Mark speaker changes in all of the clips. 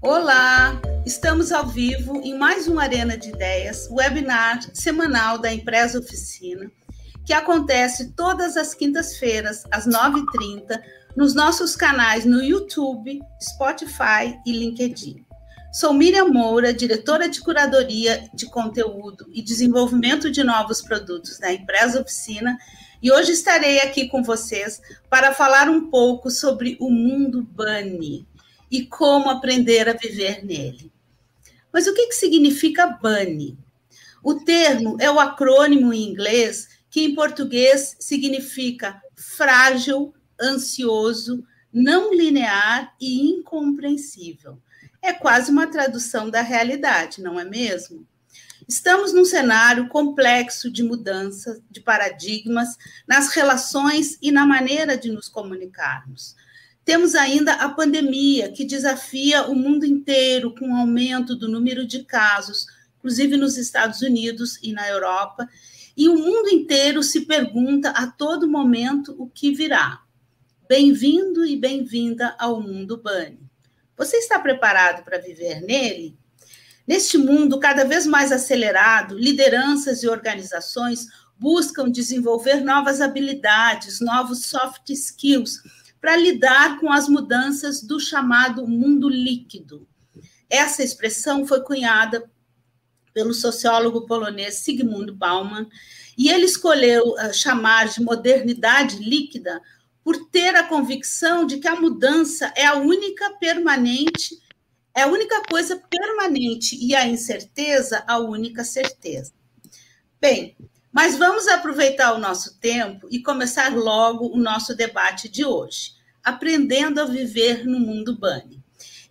Speaker 1: Olá, estamos ao vivo em mais um Arena de Ideias, webinar semanal da Empresa Oficina, que acontece todas as quintas-feiras, às 9h30, nos nossos canais no YouTube, Spotify e LinkedIn. Sou Miriam Moura, diretora de curadoria de conteúdo e desenvolvimento de novos produtos da Empresa Oficina, e hoje estarei aqui com vocês para falar um pouco sobre o mundo Bunny e como aprender a viver nele. Mas o que, que significa BUNNY? O termo é o acrônimo em inglês que em português significa frágil, ansioso, não linear e incompreensível. É quase uma tradução da realidade, não é mesmo? Estamos num cenário complexo de mudança de paradigmas nas relações e na maneira de nos comunicarmos. Temos ainda a pandemia, que desafia o mundo inteiro com o aumento do número de casos, inclusive nos Estados Unidos e na Europa, e o mundo inteiro se pergunta a todo momento o que virá. Bem-vindo e bem-vinda ao mundo Bunny. Você está preparado para viver nele? Neste mundo cada vez mais acelerado, lideranças e organizações buscam desenvolver novas habilidades, novos soft skills para lidar com as mudanças do chamado mundo líquido. Essa expressão foi cunhada pelo sociólogo polonês Sigmund Bauman, e ele escolheu uh, chamar de modernidade líquida por ter a convicção de que a mudança é a única permanente, é a única coisa permanente e a incerteza a única certeza. Bem, mas vamos aproveitar o nosso tempo e começar logo o nosso debate de hoje, aprendendo a viver no mundo Bunny.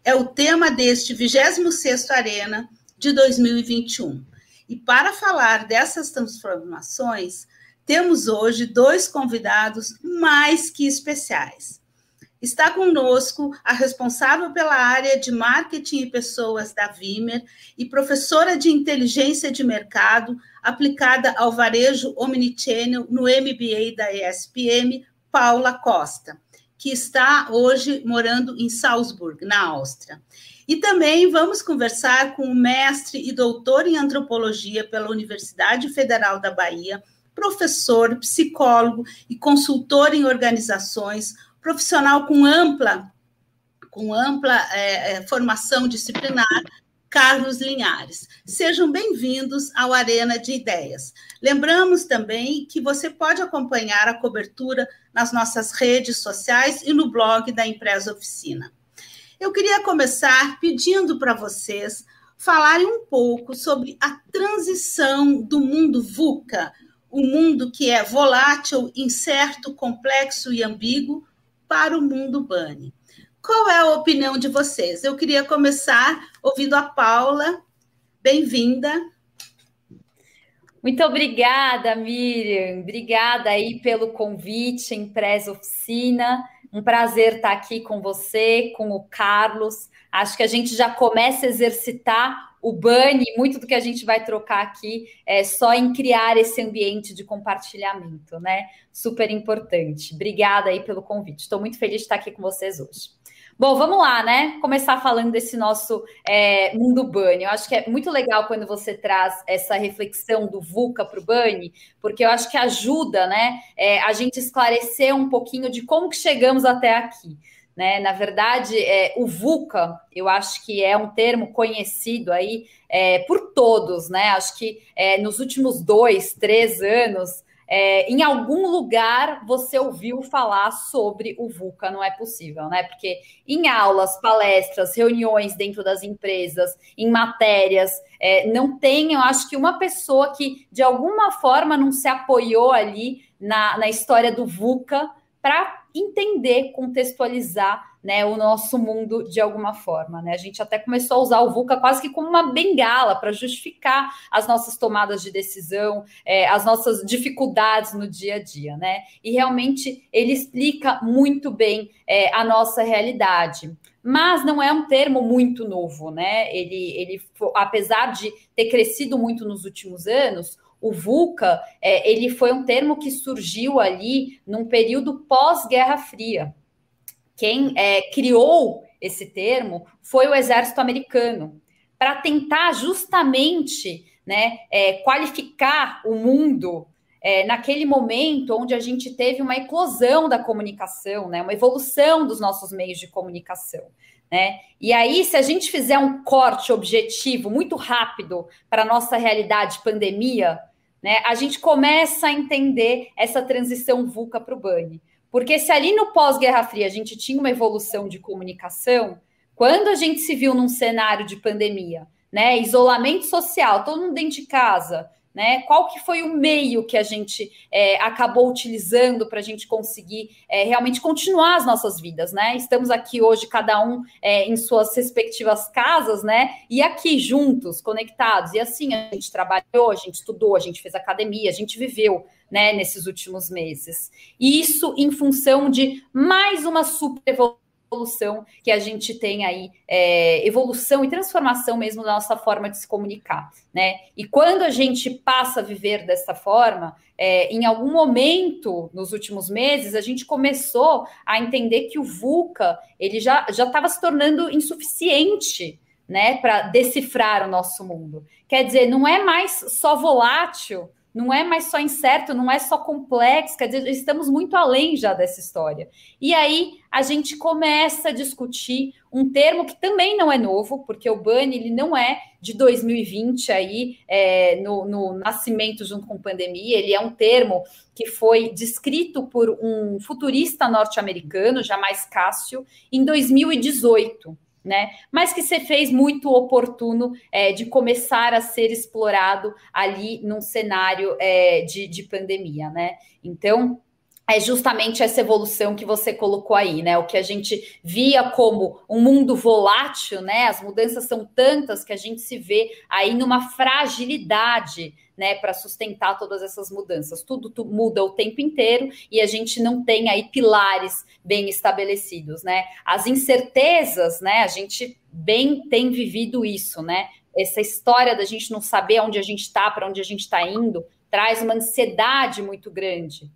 Speaker 1: É o tema deste 26º Arena de 2021. E para falar dessas transformações, temos hoje dois convidados mais que especiais. Está conosco a responsável pela área de marketing e pessoas da Vimer e professora de inteligência de mercado aplicada ao varejo omnichannel no MBA da ESPM, Paula Costa, que está hoje morando em Salzburg, na Áustria. E também vamos conversar com o mestre e doutor em antropologia pela Universidade Federal da Bahia, professor, psicólogo e consultor em organizações, profissional com ampla, com ampla é, formação disciplinar, Carlos Linhares. Sejam bem-vindos ao Arena de Ideias. Lembramos também que você pode acompanhar a cobertura nas nossas redes sociais e no blog da Empresa Oficina. Eu queria começar pedindo para vocês falarem um pouco sobre a transição do mundo VUCA, o mundo que é volátil, incerto, complexo e ambíguo, para o mundo Bunny. Qual é a opinião de vocês? Eu queria começar ouvindo a Paula. Bem-vinda.
Speaker 2: Muito obrigada, Miriam. Obrigada aí pelo convite, Empresa Oficina. Um prazer estar aqui com você, com o Carlos. Acho que a gente já começa a exercitar o Bunny, muito do que a gente vai trocar aqui é só em criar esse ambiente de compartilhamento, né? Super importante. Obrigada aí pelo convite. Estou muito feliz de estar aqui com vocês hoje. Bom, vamos lá, né? Começar falando desse nosso é, mundo Bunny. Eu acho que é muito legal quando você traz essa reflexão do VUCA para o Bunny, porque eu acho que ajuda, né, é, a gente esclarecer um pouquinho de como que chegamos até aqui. Né? Na verdade, é, o VUCA, eu acho que é um termo conhecido aí é, por todos, né? Acho que é, nos últimos dois, três anos, é, em algum lugar você ouviu falar sobre o VUCA, não é possível, né? Porque em aulas, palestras, reuniões dentro das empresas, em matérias, é, não tem, eu acho que uma pessoa que de alguma forma não se apoiou ali na, na história do VUCA para entender, contextualizar né, o nosso mundo de alguma forma. Né? A gente até começou a usar o VUCA quase que como uma bengala para justificar as nossas tomadas de decisão, é, as nossas dificuldades no dia a dia. Né? E realmente ele explica muito bem é, a nossa realidade. Mas não é um termo muito novo, né? Ele, ele, apesar de ter crescido muito nos últimos anos, o VUCA, é, ele foi um termo que surgiu ali num período pós-Guerra Fria. Quem é, criou esse termo foi o exército americano, para tentar justamente né, é, qualificar o mundo é, naquele momento onde a gente teve uma eclosão da comunicação, né, uma evolução dos nossos meios de comunicação. Né? E aí, se a gente fizer um corte objetivo muito rápido para a nossa realidade pandemia, né, a gente começa a entender essa transição VUCA para o BANI. Porque se ali no pós-Guerra Fria a gente tinha uma evolução de comunicação, quando a gente se viu num cenário de pandemia, né, isolamento social, todo mundo dentro de casa, né? Qual que foi o meio que a gente é, acabou utilizando para a gente conseguir é, realmente continuar as nossas vidas, né? Estamos aqui hoje, cada um é, em suas respectivas casas, né? E aqui juntos, conectados. E assim a gente trabalhou, a gente estudou, a gente fez academia, a gente viveu. Né, nesses últimos meses. E isso em função de mais uma super evolução evolução que a gente tem aí, é, evolução e transformação mesmo da nossa forma de se comunicar, né? E quando a gente passa a viver dessa forma, é, em algum momento nos últimos meses, a gente começou a entender que o VUCA ele já estava se tornando insuficiente né, para decifrar o nosso mundo. Quer dizer, não é mais só volátil, não é mais só incerto, não é só complexo, quer dizer, estamos muito além já dessa história. E aí a gente começa a discutir um termo que também não é novo, porque o BAN ele não é de 2020 aí, é, no, no nascimento junto com pandemia, ele é um termo que foi descrito por um futurista norte-americano, Jamais Cássio, em 2018 né? Mas que se fez muito oportuno é, de começar a ser explorado ali num cenário é, de, de pandemia, né? Então, é justamente essa evolução que você colocou aí, né? O que a gente via como um mundo volátil, né? As mudanças são tantas que a gente se vê aí numa fragilidade né, para sustentar todas essas mudanças. Tudo, tudo, muda o tempo inteiro e a gente não tem aí pilares bem estabelecidos, né? As incertezas, né? A gente bem tem vivido isso, né? Essa história da gente não saber onde a gente está, para onde a gente está indo, traz uma ansiedade muito grande.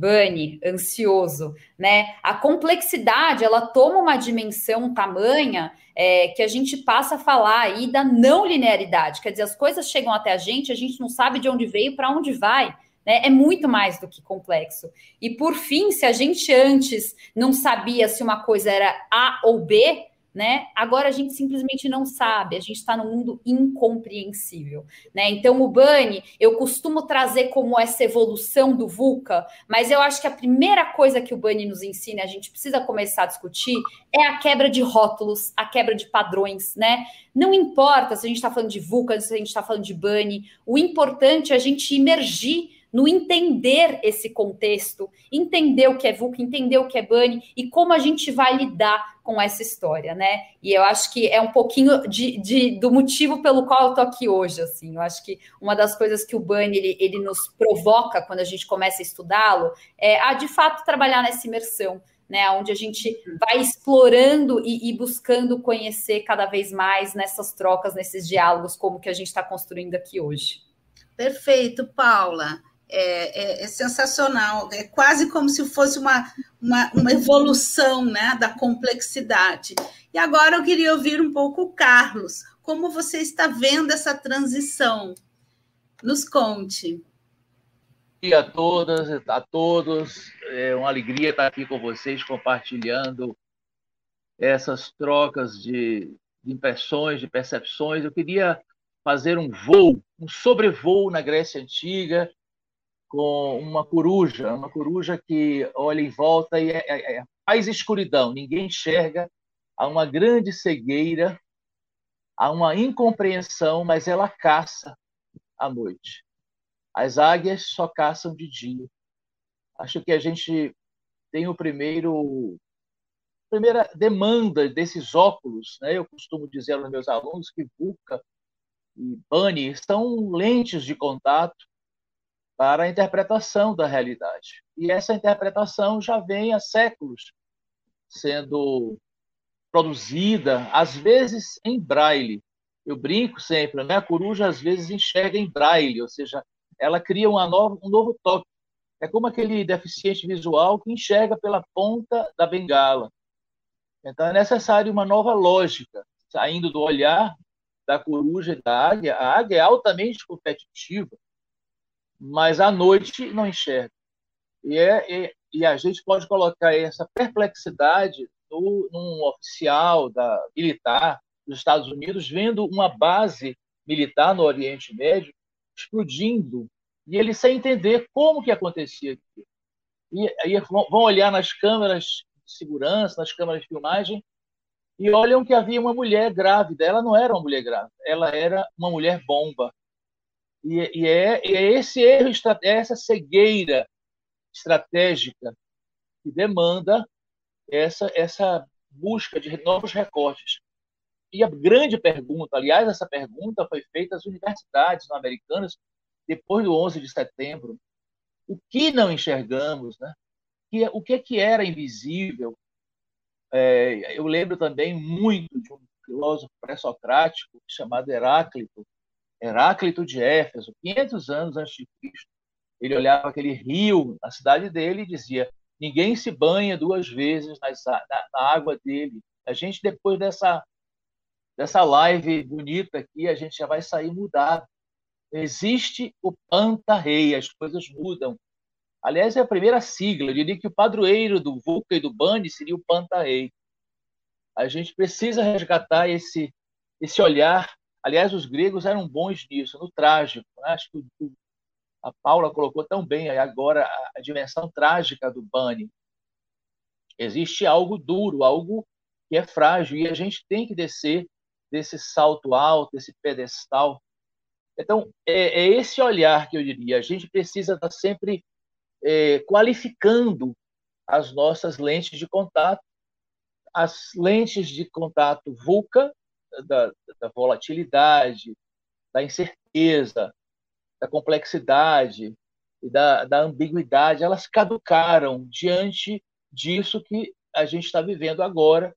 Speaker 2: Bunny, ansioso, né? A complexidade ela toma uma dimensão tamanha é, que a gente passa a falar aí da não linearidade, quer dizer, as coisas chegam até a gente, a gente não sabe de onde veio, para onde vai. Né? É muito mais do que complexo. E por fim, se a gente antes não sabia se uma coisa era A ou B, né? Agora a gente simplesmente não sabe, a gente está num mundo incompreensível, né? Então o Bani eu costumo trazer como essa evolução do VUCA, mas eu acho que a primeira coisa que o Bani nos ensina, a gente precisa começar a discutir, é a quebra de rótulos, a quebra de padrões, né? Não importa se a gente está falando de VUCA, se a gente está falando de Bani, o importante é a gente emergir no entender esse contexto, entender o que é VUCA, entender o que é BANI e como a gente vai lidar com essa história, né? E eu acho que é um pouquinho de, de do motivo pelo qual eu tô aqui hoje, assim. Eu acho que uma das coisas que o BANI ele, ele nos provoca quando a gente começa a estudá-lo é a de fato trabalhar nessa imersão, né, onde a gente vai explorando e, e, buscando conhecer cada vez mais nessas trocas, nesses diálogos, como que a gente está construindo aqui hoje.
Speaker 1: Perfeito, Paula é, é, é, sensacional, é quase como se fosse uma, uma, uma, evolução né, da complexidade. E agora eu queria ouvir um pouco o Carlos, como você está vendo essa transição? Nos conte.
Speaker 3: E a todas, a todos, é uma alegria estar aqui com vocês, compartilhando essas trocas de, de impressões, de percepções. Eu queria fazer um voo, um sobrevoo na Grécia Antiga, com uma coruja, uma coruja que olha em volta e é, é, é, faz escuridão, ninguém enxerga, há uma grande cegueira, há uma incompreensão, mas ela caça à noite. As águias só caçam de dia. Acho que a gente tem o primeiro primeira demanda desses óculos, né? Eu costumo dizer aos meus alunos que VUCA e BANI são lentes de contato para a interpretação da realidade. E essa interpretação já vem há séculos sendo produzida, às vezes em braille. Eu brinco sempre, né? a coruja às vezes enxerga em braille, ou seja, ela cria nova, um novo toque. É como aquele deficiente visual que enxerga pela ponta da bengala. Então é necessário uma nova lógica, saindo do olhar da coruja e da águia. A águia é altamente competitiva, mas à noite não enxerga. E, é, e, e a gente pode colocar essa perplexidade no, num oficial da militar dos Estados Unidos vendo uma base militar no Oriente Médio explodindo e ele sem entender como que acontecia aquilo. E aí vão olhar nas câmeras de segurança, nas câmeras de filmagem e olham que havia uma mulher grávida. Ela não era uma mulher grávida, ela era uma mulher bomba. E, e é, é, esse erro, é essa cegueira estratégica que demanda essa, essa busca de novos recortes. E a grande pergunta, aliás, essa pergunta foi feita às universidades americanas depois do 11 de setembro. O que não enxergamos, né? O que, é que era invisível? É, eu lembro também muito de um filósofo pré-socrático chamado Heráclito, Heráclito de Éfeso, 500 anos antes de Cristo. Ele olhava aquele rio na cidade dele e dizia: ninguém se banha duas vezes nas, na, na água dele. A gente, depois dessa dessa live bonita aqui, a gente já vai sair mudado. Existe o Panta-Rei, as coisas mudam. Aliás, é a primeira sigla. Eu diria que o padroeiro do VUCA e do BANI seria o Panta-Rei. A gente precisa resgatar esse, esse olhar. Aliás, os gregos eram bons nisso, no trágico. Né? Acho que a Paula colocou tão bem agora a dimensão trágica do Bani. Existe algo duro, algo que é frágil, e a gente tem que descer desse salto alto, desse pedestal. Então, é, é esse olhar que eu diria. A gente precisa estar sempre é, qualificando as nossas lentes de contato, as lentes de contato VUCA, da, da volatilidade, da incerteza, da complexidade e da, da ambiguidade, elas caducaram diante disso que a gente está vivendo agora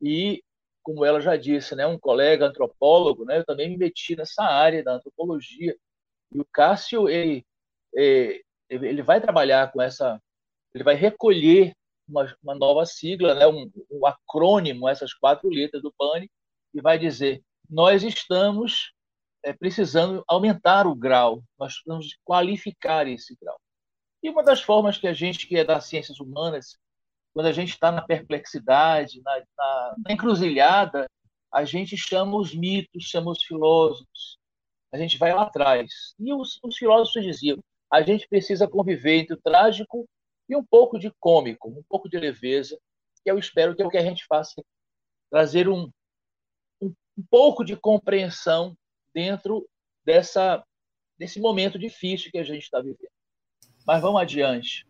Speaker 3: e como ela já disse, né, um colega antropólogo, né, eu também me meti nessa área da antropologia. E o Cássio, ele, é, ele vai trabalhar com essa, ele vai recolher uma, uma nova sigla, né, um, um, acrônimo, essas quatro letras do PANI, e vai dizer: nós estamos é, precisando aumentar o grau, nós precisamos qualificar esse grau. E uma das formas que a gente, que é das ciências humanas, quando a gente está na perplexidade, na, na, na, encruzilhada, a gente chama os mitos, chama os filósofos. A gente vai lá atrás. E os, os filósofos diziam: a gente precisa conviver entre o trágico e um pouco de cômico, um pouco de leveza, que eu espero que é o que a gente faça trazer um, um, pouco de compreensão dentro dessa, desse momento difícil que a gente está vivendo. Mas vamos adiante.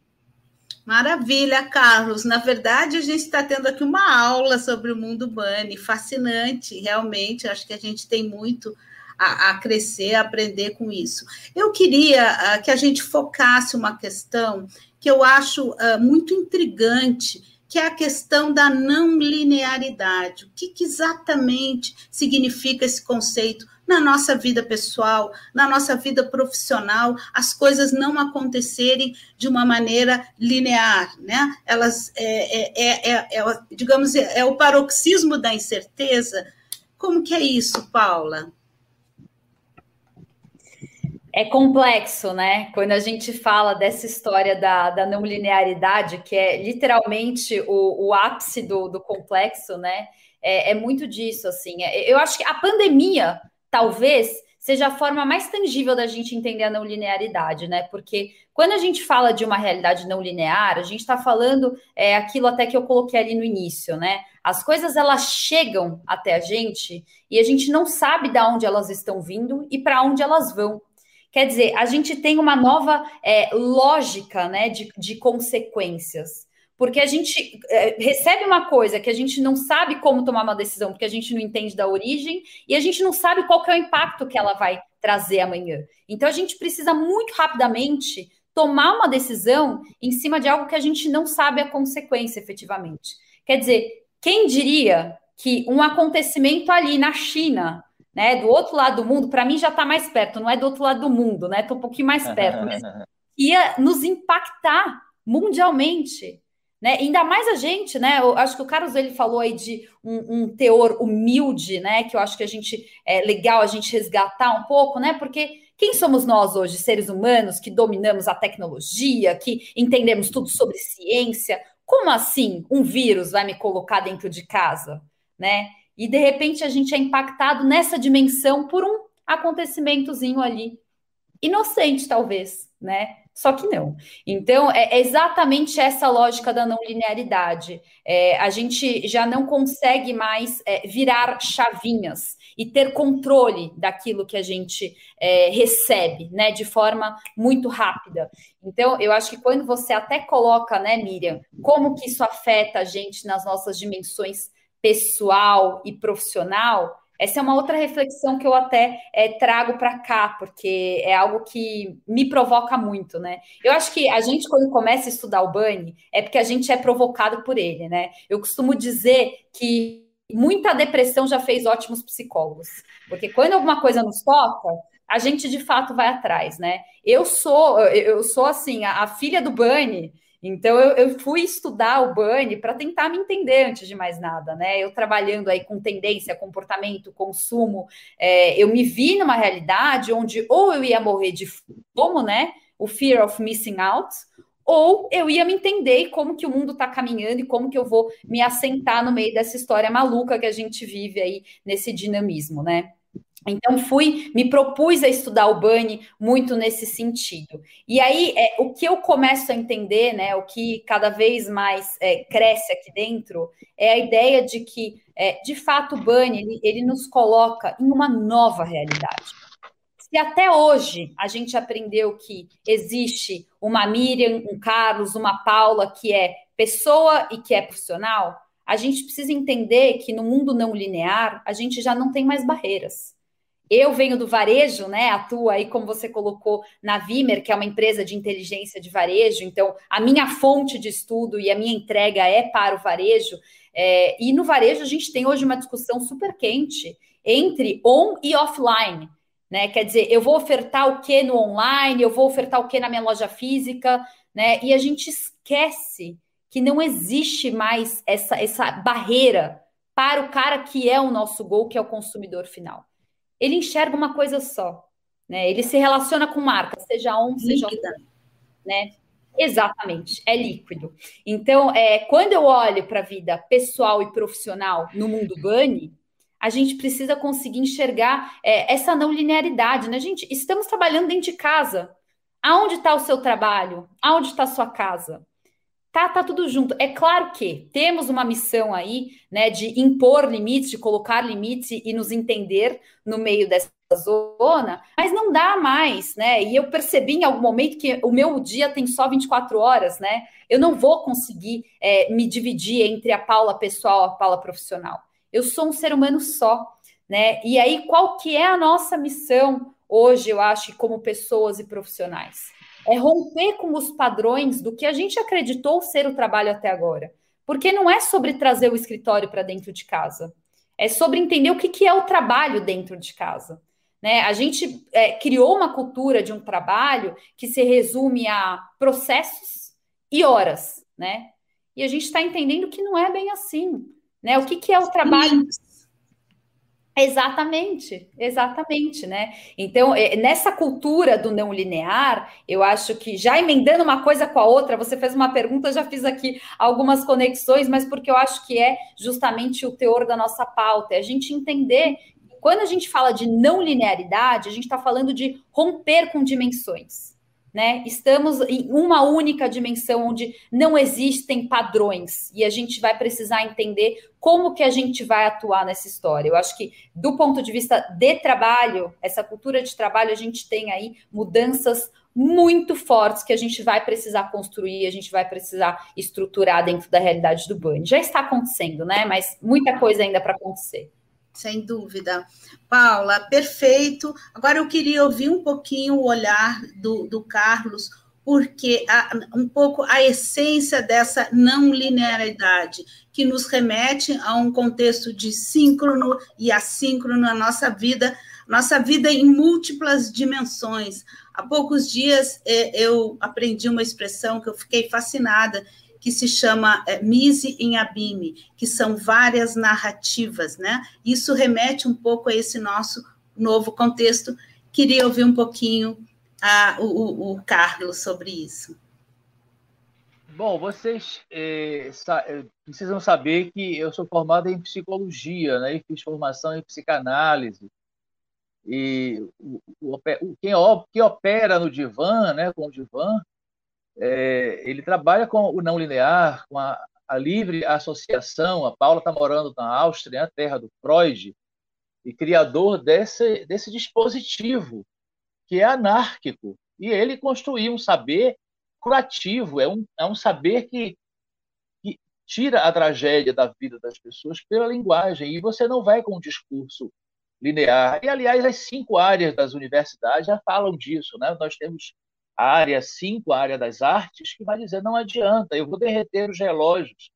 Speaker 1: Maravilha, Carlos. Na verdade, a gente está tendo aqui uma aula sobre o mundo Bunny, fascinante, realmente. Acho que a gente tem muito a, a crescer, a aprender com isso. Eu queria uh, que a gente focasse uma questão que eu acho uh, muito intrigante, que é a questão da não linearidade. O que, que exatamente significa esse conceito na nossa vida pessoal, na nossa vida profissional, as coisas não acontecerem de uma maneira linear, né? Elas, é, é, é, é digamos, é o paroxismo da incerteza. Como que é isso, Paula?
Speaker 2: É complexo, né? Quando a gente fala dessa história da, da não linearidade, que é literalmente o, o ápice do, do complexo, né? É, é, muito disso, assim. Eu acho que a pandemia talvez seja a forma mais tangível da gente entender a não linearidade, né? Porque quando a gente fala de uma realidade não linear, a gente está falando é, aquilo até que eu coloquei ali no início, né? As coisas elas chegam até a gente e a gente não sabe de onde elas estão vindo e para onde elas vão. Quer dizer, a gente tem uma nova é, lógica né, de, de consequências porque a gente é, recebe uma coisa que a gente não sabe como tomar uma decisão, porque a gente não entende da origem e a gente não sabe qual é o impacto que ela vai trazer amanhã. Então a gente precisa muito rapidamente tomar uma decisão em cima de algo que a gente não sabe a consequência efetivamente. Quer dizer, quem diria que um acontecimento ali na China, né, do outro lado do mundo, para mim já está mais perto, não é do outro lado do mundo, né? Estou um pouquinho mais perto, mas ia nos impactar mundialmente Né? Ainda mais a gente, né? Eu acho que o Carlos ele falou aí de um, um, teor humilde, né? Que eu acho que a gente é legal a gente resgatar um pouco, né? Porque quem somos nós hoje, seres humanos, que dominamos a tecnologia, que entendemos tudo sobre ciência? Como assim um vírus vai me colocar dentro de casa, né? E de repente a gente é impactado nessa dimensão por um acontecimentozinho ali, inocente talvez, né? Só que não. Então, é exatamente essa lógica da não linearidade. É, a gente já não consegue mais é, virar chavinhas e ter controle daquilo que a gente é, recebe, né, de forma muito rápida. Então, eu acho que quando você até coloca, né, Miriam, como que isso afeta a gente nas nossas dimensões pessoal e profissional, essa é uma outra reflexão que eu até é, trago para cá, porque é algo que me provoca muito, né? Eu acho que a gente, quando começa a estudar o Bunny, é porque a gente é provocado por ele, né? Eu costumo dizer que muita depressão já fez ótimos psicólogos, porque quando alguma coisa nos toca, a gente de fato vai atrás, né? Eu sou, eu sou assim, a, a filha do Bunny, então eu, eu fui estudar o Bunny para tentar me entender antes de mais nada, né? Eu trabalhando aí com tendência, comportamento, consumo, é, eu me vi numa realidade onde ou eu ia morrer de fome, né? O fear of missing out, ou eu ia me entender como que o mundo está caminhando e como que eu vou me assentar no meio dessa história maluca que a gente vive aí nesse dinamismo, né? Então, fui, me propus a estudar o Bunny muito nesse sentido. E aí, é, o que eu começo a entender, né, o que cada vez mais é, cresce aqui dentro, é a ideia de que, é, de fato, o Bunny, ele, ele nos coloca em uma nova realidade. Se até hoje a gente aprendeu que existe uma Miriam, um Carlos, uma Paula que é pessoa e que é profissional, a gente precisa entender que no mundo não linear, a gente já não tem mais barreiras. Eu venho do varejo, né? Atuo aí, como você colocou, na Vimer, que é uma empresa de inteligência de varejo. Então, a minha fonte de estudo e a minha entrega é para o varejo. É, e no varejo, a gente tem hoje uma discussão super quente entre on e offline. Né? Quer dizer, eu vou ofertar o que no online, eu vou ofertar o que na minha loja física, né? E a gente esquece que não existe mais essa, essa barreira para o cara que é o nosso gol, que é o consumidor final ele enxerga uma coisa só, né? Ele se relaciona com marca, seja on, seja Líquida. né? Exatamente, é líquido. Então, é, quando eu olho para a vida pessoal e profissional no mundo Bunny, a gente precisa conseguir enxergar é, essa não linearidade, né? Gente, estamos trabalhando dentro de casa. Aonde está o seu trabalho? Aonde está a sua casa? Tá, tá tudo junto. É claro que temos uma missão aí, né, de impor limites, de colocar limites e, nos entender no meio dessa zona, mas não dá mais, né? E eu percebi em algum momento que o meu dia tem só 24 horas, né? Eu não vou conseguir é, me dividir entre a Paula pessoal e a Paula profissional. Eu sou um ser humano só, né? E aí, qual que é a nossa missão hoje, eu acho, como pessoas e profissionais? É romper com os padrões do que a gente acreditou ser o trabalho até agora. Porque não é sobre trazer o escritório para dentro de casa, é sobre entender o que, que é o trabalho dentro de casa. Né? A gente é, criou uma cultura de um trabalho que se resume a processos e horas, né? E a gente está entendendo que não é bem assim. Né? O que, que é o trabalho? Exatamente, exatamente, né? Então, é, nessa cultura do não linear, eu acho que já emendando uma coisa com a outra, você fez uma pergunta, eu já fiz aqui algumas conexões, mas porque eu acho que é justamente o teor da nossa pauta, é a gente entender que quando a gente fala de não linearidade, a gente está falando de romper com dimensões né? Estamos em uma única dimensão onde não existem padrões e a gente vai precisar entender como que a gente vai atuar nessa história. Eu acho que do ponto de vista de trabalho, essa cultura de trabalho, a gente tem aí mudanças muito fortes que a gente vai precisar construir, a gente vai precisar estruturar dentro da realidade do banho. Já está acontecendo, né? Mas muita coisa ainda para acontecer.
Speaker 1: Sem dúvida. Paula, perfeito. Agora eu queria ouvir um pouquinho o olhar do, do Carlos, porque a, um pouco a essência dessa não linearidade, que nos remete a um contexto de síncrono e assíncrono na nossa vida, nossa vida em múltiplas dimensões. Há poucos dias é, eu aprendi uma expressão que eu fiquei fascinada, que se chama é, Mise em Abime, que são várias narrativas, né? Isso remete um pouco a esse nosso novo contexto. Queria ouvir um pouquinho a, o, o Carlos sobre isso.
Speaker 3: Bom, vocês é, sa é, precisam saber que eu sou formado em psicologia, né? E fiz formação em psicanálise. E o, o, quem, opera no divã, né, com o divã, é, ele trabalha com o não linear, com a, a livre associação. A Paula está morando na Áustria, a terra do Freud, e criador desse, desse dispositivo, que é anárquico. E ele construiu um saber curativo, é um, é um saber que, que tira a tragédia da vida das pessoas pela linguagem, e você não vai com um discurso linear. E, aliás, as cinco áreas das universidades já falam disso. Né? Nós temos a área 5, a área das artes, que vai dizer não adianta, eu vou derreter os relógios.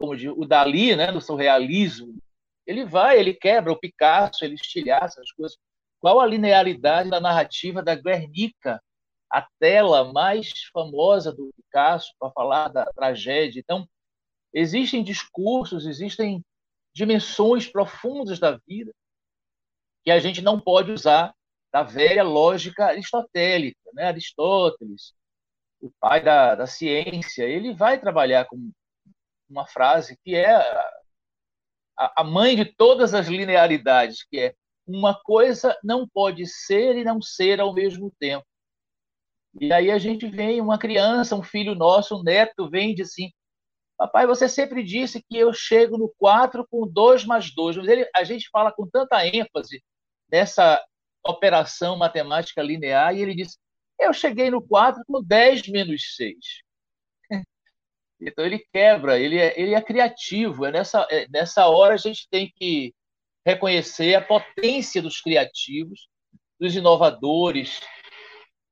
Speaker 3: Como o Dali, né, no seu realismo, ele vai, ele quebra o Picasso, ele estilhaça as coisas. Qual a linearidade da narrativa da Guernica, a tela mais famosa do Picasso para falar da tragédia. Então, existem discursos, existem dimensões profundas da vida que a gente não pode usar da velha lógica aristotélica. Né? Aristóteles, o pai da, da ciência, ele vai trabalhar com uma frase que é a, a mãe de todas as linearidades, que é uma coisa não pode ser e não ser ao mesmo tempo. E aí a gente vem, uma criança, um filho nosso, um neto, vem e diz assim: Papai, você sempre disse que eu chego no 4 com 2 mais 2. Mas ele, a gente fala com tanta ênfase nessa operação matemática linear e ele diz: Eu cheguei no 4 com 10 menos 6. Então ele quebra, ele é, ele é criativo. É nessa, é, nessa hora a gente tem que reconhecer a potência dos criativos, dos inovadores,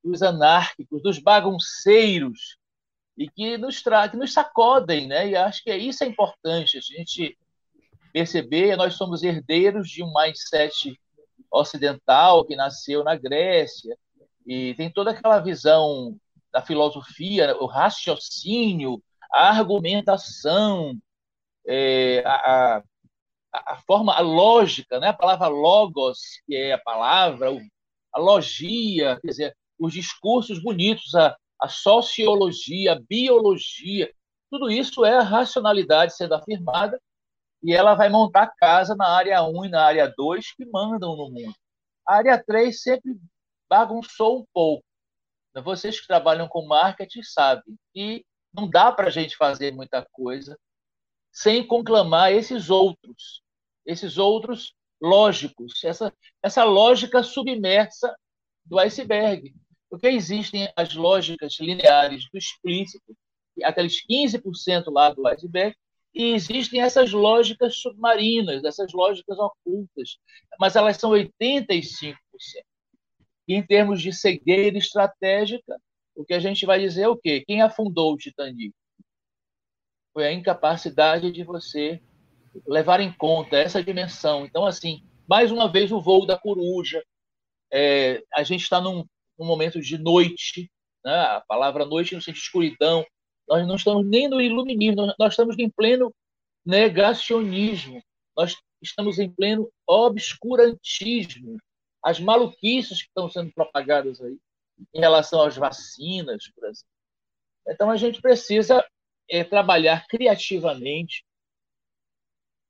Speaker 3: dos anárquicos, dos bagunceiros, e que nos, tra que nos sacodem, né? E acho que é isso é importante, a gente perceber, nós somos herdeiros de um mindset ocidental que nasceu na Grécia, e tem toda aquela visão da filosofia, o raciocínio, a argumentação, é, a, a, a, forma, a lógica, né? a palavra logos, que é a palavra, a logia, quer dizer, os discursos bonitos, a, a sociologia, a biologia, tudo isso é a racionalidade sendo afirmada e ela vai montar casa na área 1 e na área 2 que mandam no mundo. A área 3 sempre bagunçou um pouco. Vocês que trabalham com marketing sabem que não dá para a gente fazer muita coisa sem conclamar esses outros, esses outros lógicos, essa, essa lógica submersa do iceberg. Porque existem as lógicas lineares do explícito, aqueles 15% lá do iceberg, e existem essas lógicas submarinas, essas lógicas ocultas, mas elas são 85%. E em termos de cegueira estratégica, o que a gente vai dizer é o quê? Quem afundou o Titanic? Foi a incapacidade de você levar em conta essa dimensão. Então, assim, mais uma vez o voo da coruja. É, a gente está num, num momento de noite, né? a palavra noite no sentido de escuridão, nós não estamos nem no iluminismo, nós estamos em pleno negacionismo, nós estamos em pleno obscurantismo. As maluquices que estão sendo propagadas aí em relação às vacinas, por exemplo. Então a gente precisa é, trabalhar criativamente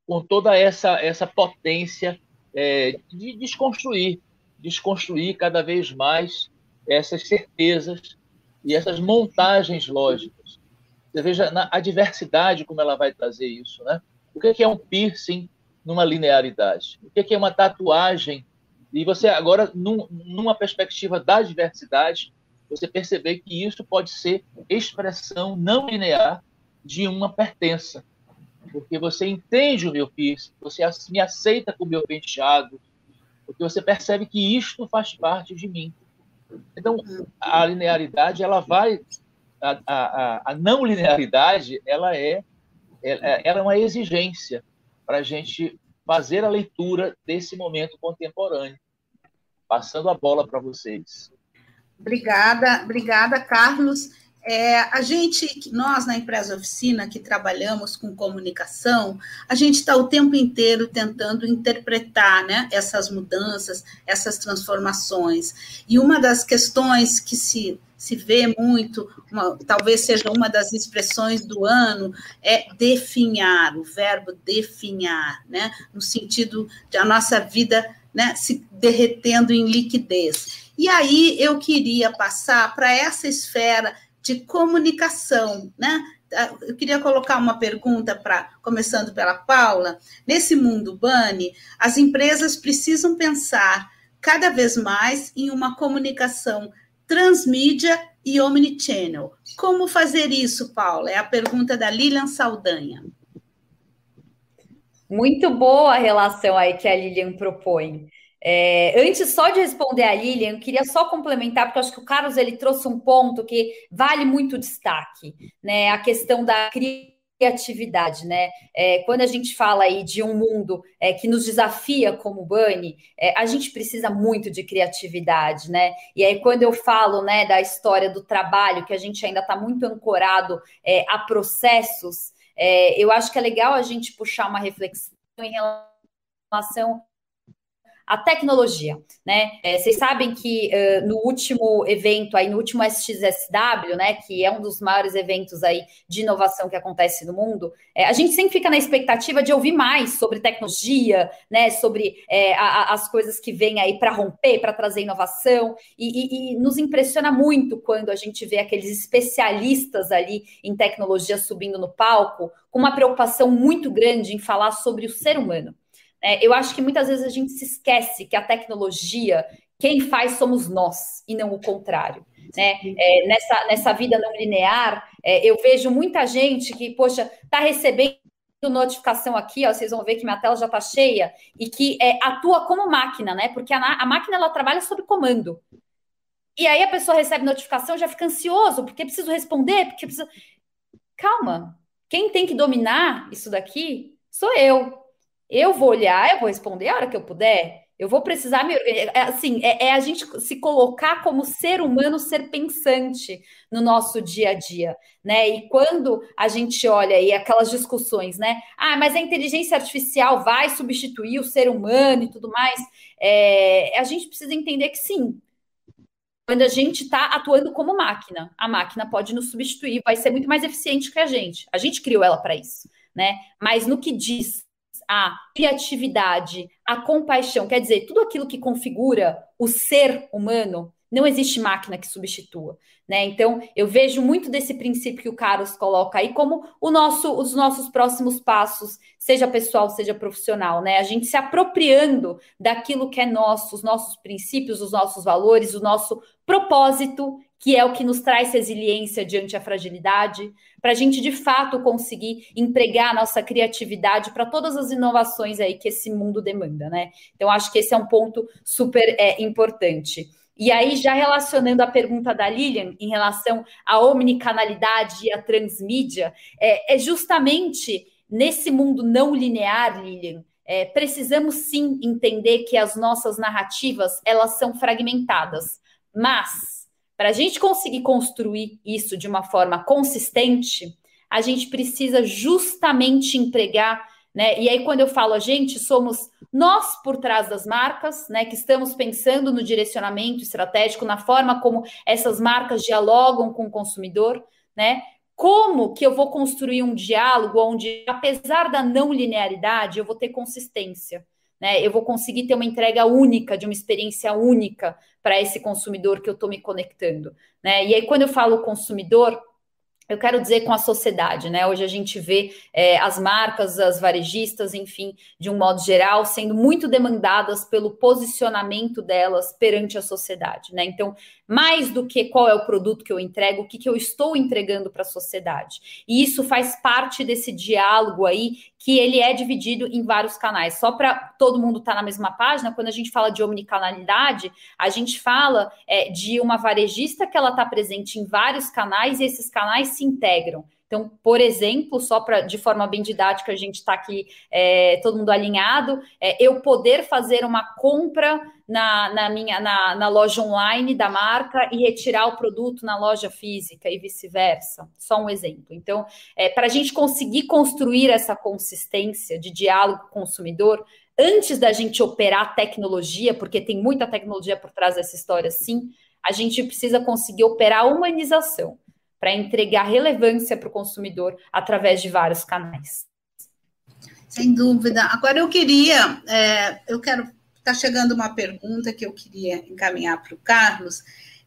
Speaker 3: com toda essa essa potência é, de desconstruir, desconstruir cada vez mais essas certezas e essas montagens lógicas. Você veja a diversidade como ela vai trazer isso, né? O que é um piercing numa linearidade? O que é uma tatuagem? E você agora, num, numa perspectiva da diversidade, você perceber que isso pode ser expressão não linear de uma pertença. Porque você entende o meu piercing, você me aceita com o meu penteado, porque você percebe que isto faz parte de mim. Então, a linearidade, ela vai. A, a, a não linearidade, ela é, é, ela é uma exigência para a gente fazer a leitura desse momento contemporâneo. Passando a bola para vocês.
Speaker 1: Obrigada, obrigada, Carlos. É, a gente, nós na empresa oficina que trabalhamos com comunicação, a gente está o tempo inteiro tentando interpretar né, essas mudanças, essas transformações. E uma das questões que se, se vê muito, uma, talvez seja uma das expressões do ano, é definhar, o verbo definhar, né, no sentido de a nossa vida né, se derretendo em liquidez. E aí eu queria passar para essa esfera de comunicação, né? Eu queria colocar uma pergunta para, começando pela Paula. Nesse mundo Bunny, as empresas precisam pensar cada vez mais em uma comunicação transmídia e omnichannel. Como fazer isso, Paula? É a pergunta da Lilian Saldanha.
Speaker 2: Muito boa a relação aí que a Lilian propõe. É, antes só de responder a Lilian, eu queria só complementar, porque acho que o Carlos ele trouxe um ponto que vale muito destaque, né? A questão da criatividade, né? É, quando a gente fala aí de um mundo é, que nos desafia como Bunny, é, a gente precisa muito de criatividade, né? E aí, quando eu falo né, da história do trabalho, que a gente ainda está muito ancorado é, a processos, é, eu acho que é legal a gente puxar uma reflexão em relação a tecnologia, né? É, vocês sabem que uh, no último evento aí, no último SXSW, né, que é um dos maiores eventos aí de inovação que acontece no mundo, é, a gente sempre fica na expectativa de ouvir mais sobre tecnologia, né, sobre é, a, as coisas que vêm aí para romper, para trazer inovação, e, e, e nos impressiona muito quando a gente vê aqueles especialistas ali em tecnologia subindo no palco, com uma preocupação muito grande em falar sobre o ser humano. É, eu acho que muitas vezes a gente se esquece que a tecnologia, quem faz somos nós e não o contrário. Né? É, nessa, nessa vida não linear, é, eu vejo muita gente que, poxa, está recebendo notificação aqui, ó, vocês vão ver que minha tela já está cheia, e que é, atua como máquina, né? Porque a, a máquina ela trabalha sob comando. E aí a pessoa recebe notificação, já fica ansioso, porque preciso responder, porque preciso. Calma, quem tem que dominar isso daqui sou eu. Eu vou olhar, eu vou responder a hora que eu puder. Eu vou precisar me é, assim, é, é, a gente se colocar como ser humano, ser pensante no nosso dia a dia, né? E quando a gente olha aí aquelas discussões, né? Ah, mas a inteligência artificial vai substituir o ser humano e tudo mais. É, a gente precisa entender que sim. Quando a gente está atuando como máquina, a máquina pode nos substituir, vai ser muito mais eficiente que a gente. A gente criou ela para isso, né? Mas no que diz a criatividade, a compaixão, quer dizer, tudo aquilo que configura o ser humano, não existe máquina que substitua, né? Então, eu vejo muito desse princípio que o Carlos coloca aí como o nosso, os nossos próximos passos, seja pessoal, seja profissional, né? A gente se apropriando daquilo que é nosso, os nossos princípios, os nossos valores, o nosso propósito que é o que nos traz resiliência diante a fragilidade, para a gente de fato conseguir empregar a nossa criatividade para todas as inovações aí que esse mundo demanda, né? Então, acho que esse é um ponto super é, importante. E aí, já relacionando a pergunta da Lilian em relação à omnicanalidade e à transmídia, é, é justamente nesse mundo não linear, Lilian, é, precisamos sim entender que as nossas narrativas elas são fragmentadas, mas para a gente conseguir construir isso de uma forma consistente, a gente precisa justamente empregar, né? E aí, quando eu falo a gente, somos nós por trás das marcas, né? Que estamos pensando no direcionamento estratégico, na forma como essas marcas dialogam com o consumidor, né? Como que eu vou construir um diálogo onde, apesar da não linearidade, eu vou ter consistência? Né? Eu vou conseguir ter uma entrega única, de uma experiência única para esse consumidor que eu estou me conectando, né? E aí, quando eu falo consumidor, eu quero dizer com a sociedade, né? Hoje a gente vê é, as marcas, as varejistas, enfim, de um modo geral, sendo muito demandadas pelo posicionamento delas perante a sociedade, né? Então, mais do que qual é o produto que eu entrego, o que, que eu estou entregando para a sociedade. E isso faz parte desse diálogo aí, que ele é dividido em vários canais. Só para todo mundo estar tá na mesma página, quando a gente fala de omnicanalidade, a gente fala é, de uma varejista que ela está presente em vários canais e esses canais se integram. Então, por exemplo, só para de forma bem didática, a gente está aqui é, todo mundo alinhado, é, eu poder fazer uma compra na, na minha na, na, loja online da marca e retirar o produto na loja física e vice-versa. Só um exemplo. Então, é, para a gente conseguir construir essa consistência de diálogo com o consumidor, antes da gente operar tecnologia, porque tem muita tecnologia por trás dessa história, sim, a gente precisa conseguir operar a humanização para entregar relevância para o consumidor através de vários canais.
Speaker 1: Sem dúvida. Agora eu queria, é, eu quero, está chegando uma pergunta que eu queria encaminhar para o Carlos,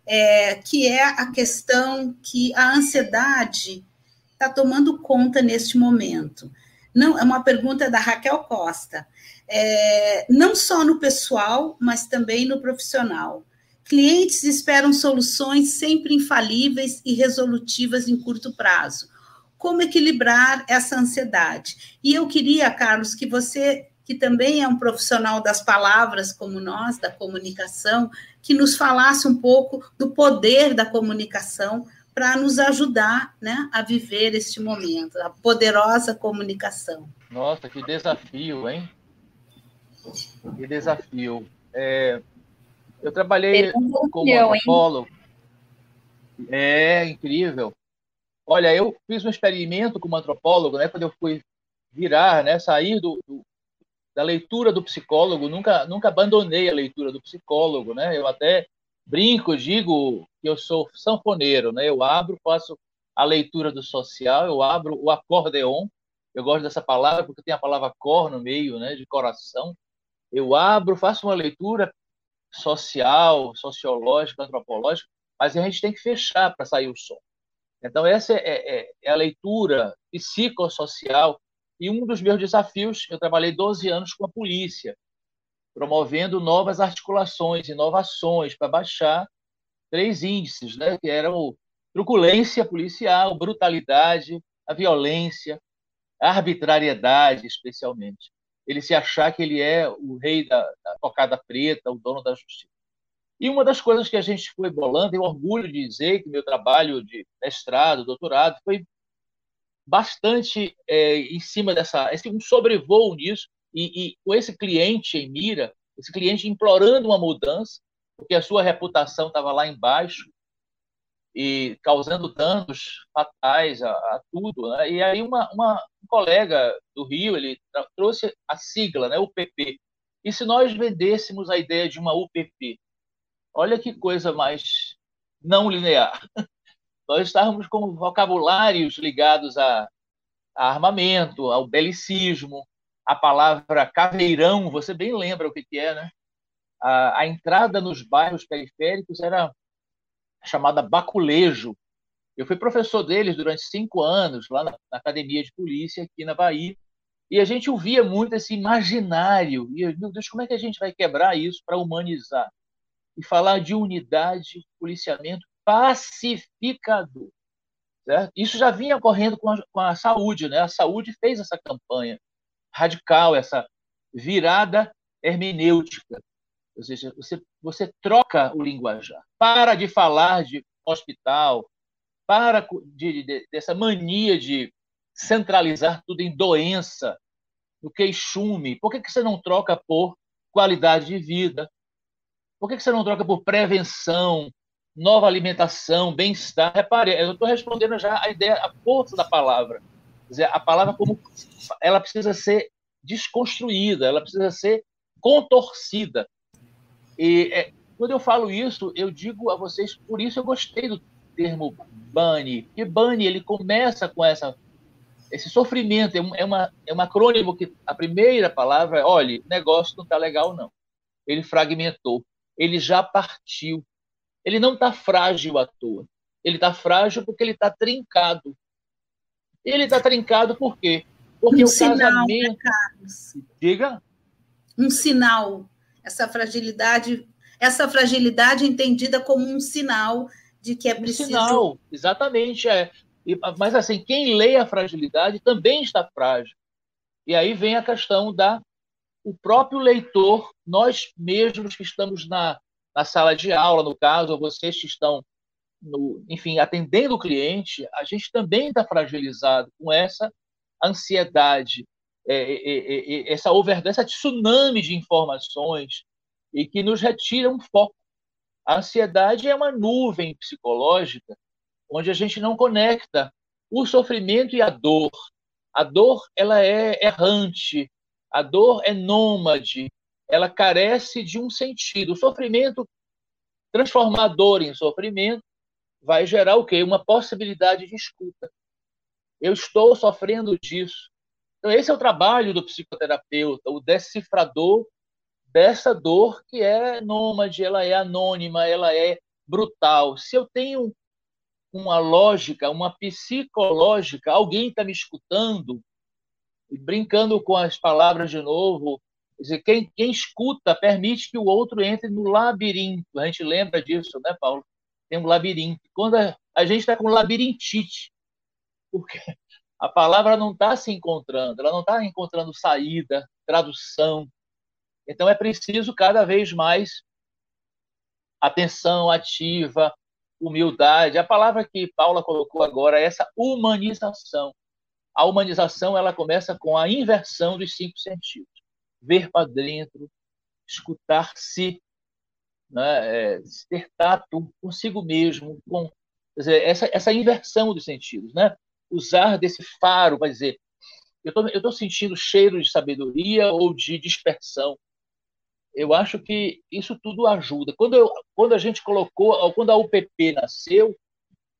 Speaker 1: é, que é a questão que a ansiedade está tomando conta neste momento. Não, é uma pergunta da Raquel Costa. É, não só no pessoal, mas também no profissional. Clientes esperam soluções sempre infalíveis e resolutivas em curto prazo. Como equilibrar essa ansiedade? E eu queria, Carlos, que você, que também é um profissional das palavras como nós, da comunicação, que nos falasse um pouco do poder da comunicação para nos ajudar né, a viver este momento, a poderosa comunicação.
Speaker 3: Nossa, que desafio, hein? Que desafio. É, eu trabalhei como antropólogo. Hein? É incrível. Olha, eu fiz um experimento como antropólogo, né? Quando eu fui virar, né? Sair do, do, da leitura do psicólogo, nunca, nunca abandonei a leitura do psicólogo, né? Eu até brinco, digo que eu sou sanfoneiro, né? Eu abro, faço a leitura do social, eu abro o acordeon. Eu gosto dessa palavra porque tem a palavra cor no meio, né? De coração. Eu abro, faço uma leitura, social, sociológico, antropológico, mas a gente tem que fechar para sair o som. Então, essa é, é, é, a leitura psicossocial. E um dos meus desafios, eu trabalhei 12 anos com a polícia, promovendo novas articulações, inovações para baixar três índices, né, que eram truculência policial, brutalidade, a violência, a arbitrariedade, especialmente ele se achar que ele é o rei da, da tocada preta, o dono da justiça. E uma das coisas que a gente foi bolando, tenho orgulho de dizer que meu trabalho de mestrado, doutorado, foi bastante é, em cima dessa, esse, um sobrevoo nisso, e, e com esse cliente em mira, esse cliente implorando uma mudança, porque a sua reputação estava lá embaixo, e causando danos fatais a, a tudo. Né? E aí uma, uma, um colega do Rio ele trouxe a sigla, né, UPP. E se nós vendêssemos a ideia de uma UPP? Olha que coisa mais não linear. Nós estávamos com vocabulários ligados a, a armamento, ao belicismo, a palavra caveirão, você bem lembra o que, que é, né? A, a entrada nos bairros periféricos era chamada Baculejo. Eu fui professor deles durante cinco anos, lá na, na Academia de Polícia, aqui na Bahia, e a gente ouvia muito esse imaginário. E, meu Deus, como é que a gente vai quebrar isso para humanizar? E falar de unidade, policiamento pacificador. Certo? Isso já vinha ocorrendo com a, com a saúde. Né? A saúde fez essa campanha radical, essa virada hermenêutica. Ou seja, você, você troca o linguajar. Para de falar de hospital, para de, de, dessa mania de centralizar tudo em doença, no queixume. Por que, que você não troca por qualidade de vida? Por que, que você não troca por prevenção, nova alimentação, bem-estar? Repare, eu estou respondendo já a ideia, a força da palavra. Quer dizer, a palavra como ela precisa ser desconstruída, ela precisa ser contorcida. E é, quando eu falo isso, eu digo a vocês, por isso eu gostei do termo Bunny, porque Bunny ele começa com essa esse sofrimento, é, é uma, é uma acrônimo que a primeira palavra é, olha, negócio não está legal não. Ele fragmentou, ele já partiu. Ele não está frágil à toa. Ele está frágil porque ele está trincado. Ele está trincado por quê? Porque
Speaker 1: um
Speaker 3: o
Speaker 1: sinal, né,
Speaker 3: casamento.
Speaker 1: Né,
Speaker 3: Diga.
Speaker 1: Um sinal essa fragilidade, essa fragilidade entendida como um sinal de que é preciso. Um sinal,
Speaker 3: exatamente. É. E, mas assim, quem lê a fragilidade também está frágil. E aí vem a questão da o próprio leitor, nós mesmos que estamos na, na sala de aula, no caso, ou vocês que estão no, enfim, atendendo o cliente, a gente também está fragilizado com essa ansiedade, é, é, é, essa overdose, essa tsunami de informações e que nos retira um foco. A ansiedade é uma nuvem psicológica onde a gente não conecta o sofrimento e a dor. A dor ela é errante, a dor é nômade, ela carece de um sentido. O sofrimento transformador em sofrimento vai gerar o quê? Uma possibilidade de escuta. Eu estou sofrendo disso. Então, esse é o trabalho do psicoterapeuta, o decifrador dessa dor que é nômade, ela é anônima, ela é brutal. Se eu tenho uma lógica, uma psicológica, alguém está me escutando, brincando com as palavras de novo, quem, quem escuta permite que o outro entre no labirinto. A gente lembra disso, né, Paulo? Tem um labirinto. Quando a, a gente está com labirintite, porque a palavra não está se encontrando, ela não está encontrando saída, tradução. Então é preciso cada vez mais atenção ativa, humildade. A palavra que Paula colocou agora é essa humanização. A humanização ela começa com a inversão dos cinco sentidos: ver para dentro, escutar-se, né, é, ter tato consigo mesmo, com dizer, essa, essa inversão dos sentidos, né? Usar desse faro para dizer, eu tô, estou sentindo cheiro de sabedoria ou de dispersão. Eu acho que isso tudo ajuda. Quando, eu, quando a gente colocou, quando a UPP nasceu,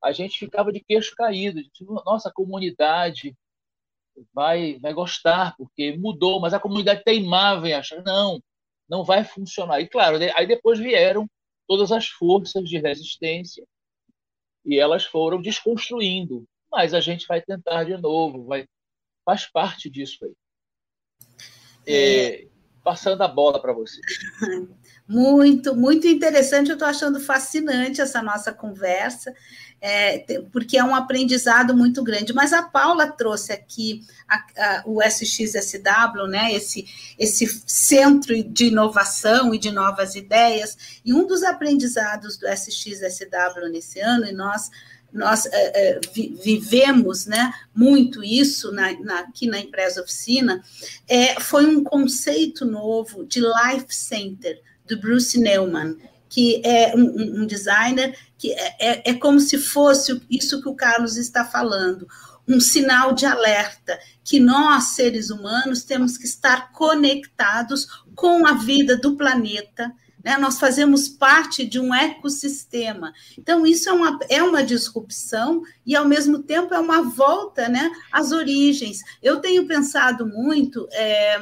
Speaker 3: a gente ficava de queixo caído. Nossa, a comunidade vai, vai gostar, porque mudou, mas a comunidade teimava em achar, não, não vai funcionar. E claro, aí depois vieram todas as forças de resistência e elas foram desconstruindo. Mas a gente vai tentar de novo, vai, faz parte disso aí. É, passando a bola para você.
Speaker 1: Muito, muito interessante. Eu estou achando fascinante essa nossa conversa, é, porque é um aprendizado muito grande. Mas a Paula trouxe aqui a, a, o SXSW, né, esse, esse centro de inovação e de novas ideias, e um dos aprendizados do SXSW nesse ano, e nós nós é, é, vivemos né, muito isso na, na, aqui na empresa oficina, é, foi um conceito novo de Life Center, do Bruce Neumann, que é um, um designer que é, é, é como se fosse isso que o Carlos está falando, um sinal de alerta que nós, seres humanos, temos que estar conectados com a vida do planeta, né? Nós fazemos parte de um ecossistema. Então, isso é uma, é uma disrupção e, ao mesmo tempo, é uma volta né, às origens. Eu tenho pensado muito é,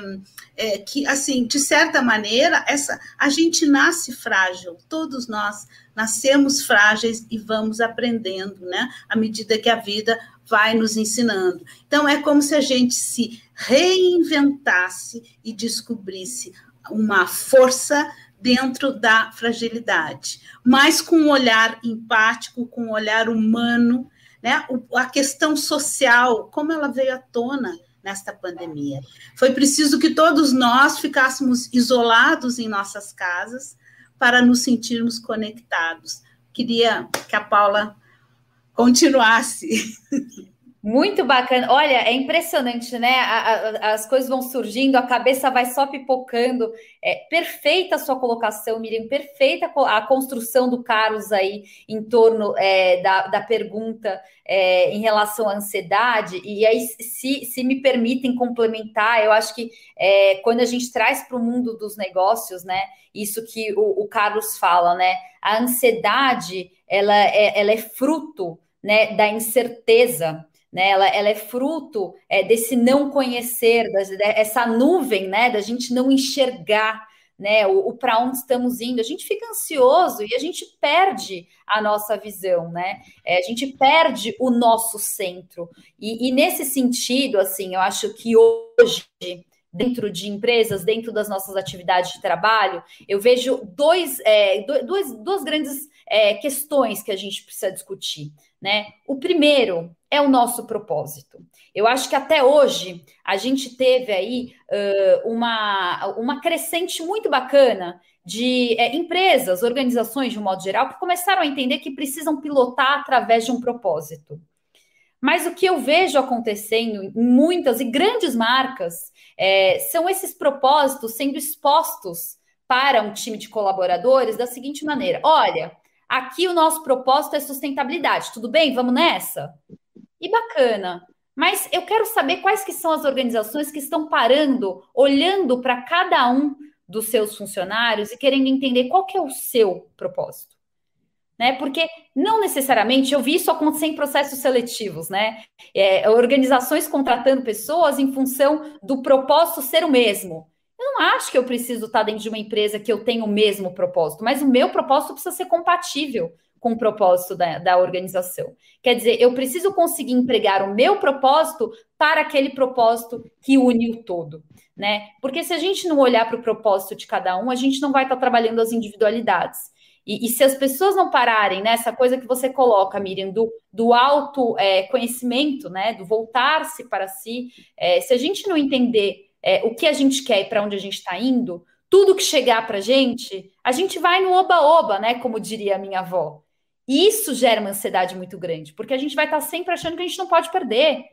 Speaker 1: é, que, assim, de certa maneira, essa, a gente nasce frágil, todos nós nascemos frágeis e vamos aprendendo, né? À medida que a vida vai nos ensinando. Então, é como se a gente se reinventasse e descobrisse uma força dentro da fragilidade, mas com um olhar empático, com um olhar humano, né? a questão social, como ela veio à tona nesta pandemia. Foi preciso que todos nós ficássemos isolados em nossas casas para nos sentirmos conectados. Queria que a Paula continuasse.
Speaker 2: Muito bacana. Olha, é impressionante, né? A, a, as coisas vão surgindo, a cabeça vai só pipocando. É perfeita a sua colocação, Miriam, perfeita a construção do Carlos aí em torno é, da, da pergunta é, em relação à ansiedade. E aí, se, se me permitem complementar, eu acho que é, quando a gente traz para o mundo dos negócios, né? Isso que o, o Carlos fala, né? A ansiedade ela é, ela é fruto né, da incerteza né? Ela, ela é fruto é, desse não conhecer, das, essa nuvem, né? Da gente não enxergar, né? O, o para onde estamos indo. A gente fica ansioso e a gente perde a nossa visão, né? É, a gente perde o nosso centro. E, e nesse sentido, assim, eu acho que hoje dentro de empresas, dentro das nossas atividades de trabalho, eu vejo dois, é, dois, duas grandes é, questões que a gente precisa discutir. Né? O primeiro é o nosso propósito. Eu acho que até hoje a gente teve aí uh, uma, uma crescente muito bacana de é, empresas, organizações de um modo geral, que começaram a entender que precisam pilotar através de um propósito. Mas o que eu vejo acontecendo em muitas e grandes marcas é, são esses propósitos sendo expostos para um time de colaboradores da seguinte maneira: olha, aqui o nosso propósito é sustentabilidade, tudo bem? Vamos nessa? E bacana. Mas eu quero saber quais que são as organizações que estão parando, olhando para cada um dos seus funcionários e querendo entender qual que é o seu propósito. Né? Porque não necessariamente eu vi isso acontecer em processos seletivos, né? É, organizações contratando pessoas em função do propósito ser o mesmo. Eu não acho que eu preciso estar dentro de uma empresa que eu tenha o mesmo propósito, mas o meu propósito precisa ser compatível com o propósito da, da organização. Quer dizer, eu preciso conseguir empregar o meu propósito para aquele propósito que une o todo, né? Porque se a gente não olhar para o propósito de cada um, a gente não vai estar trabalhando as individualidades. E, e, se as pessoas não pararem nessa né, coisa que você coloca, Miriam, do, do autoconhecimento, é, né, do voltar-se para si, é, se a gente não entender é, o que a gente quer e para onde a gente está indo, tudo que chegar para a gente, a gente vai no oba-oba, né, como diria a minha avó. E isso gera uma ansiedade muito grande, porque a gente vai estar tá sempre achando que a gente não pode perder,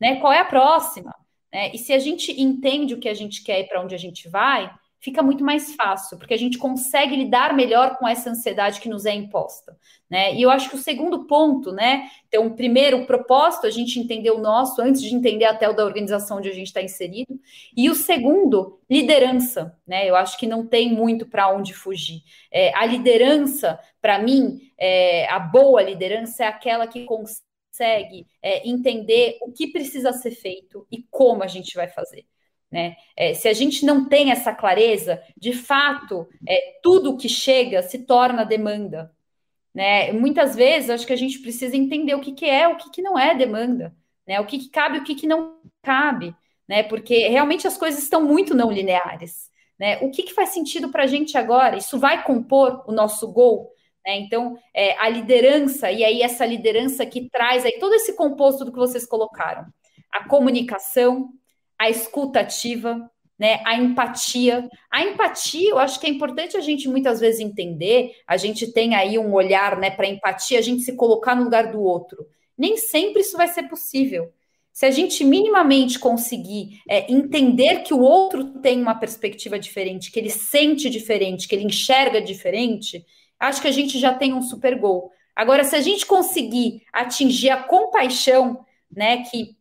Speaker 2: né? Qual é a próxima? Né? E se a gente entende o que a gente quer e para onde a gente vai, fica muito mais fácil, porque a gente consegue lidar melhor com essa ansiedade que nos é imposta, né? E eu acho que o segundo ponto, né? Então, primeiro, o propósito, a gente entender o nosso antes de entender até o da organização onde a gente está inserido. E o segundo, liderança, né? Eu acho que não tem muito para onde fugir. É, a liderança, para mim, é, a boa liderança é aquela que consegue é, entender o que precisa ser feito e como a gente vai fazer. Né? É, se a gente não tem essa clareza, de fato, é, tudo que chega se torna demanda. Né? Muitas vezes, acho que a gente precisa entender o que, que é, o que, que não é demanda, né? o que, que cabe, o que, que não cabe, né? porque realmente as coisas estão muito não lineares. Né? O que, que faz sentido para a gente agora? Isso vai compor o nosso gol? Né? Então, é, a liderança, e aí essa liderança que traz aí todo esse composto do que vocês colocaram, a comunicação, a escuta ativa, né, a empatia. A empatia, eu acho que é importante a gente muitas vezes entender, a gente tem aí um olhar né, para empatia, a gente se colocar no lugar do outro. Nem sempre isso vai ser possível. Se a gente minimamente conseguir é, entender que o outro tem uma perspectiva diferente, que ele sente diferente, que ele enxerga diferente, acho que a gente já tem um super gol. Agora, se a gente conseguir atingir a compaixão, né, que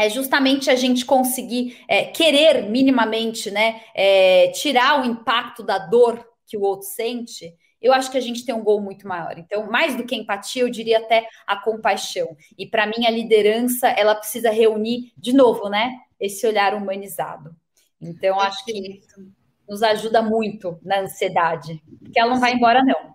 Speaker 2: é justamente a gente conseguir é, querer minimamente, né, é, tirar o impacto da dor que o outro sente, eu acho que a gente tem um gol muito maior. Então, mais do que empatia, eu diria até a compaixão. E para mim, a liderança, ela precisa reunir, de novo, né, esse olhar humanizado. Então, acho que nos ajuda muito na ansiedade, porque ela não vai embora, não.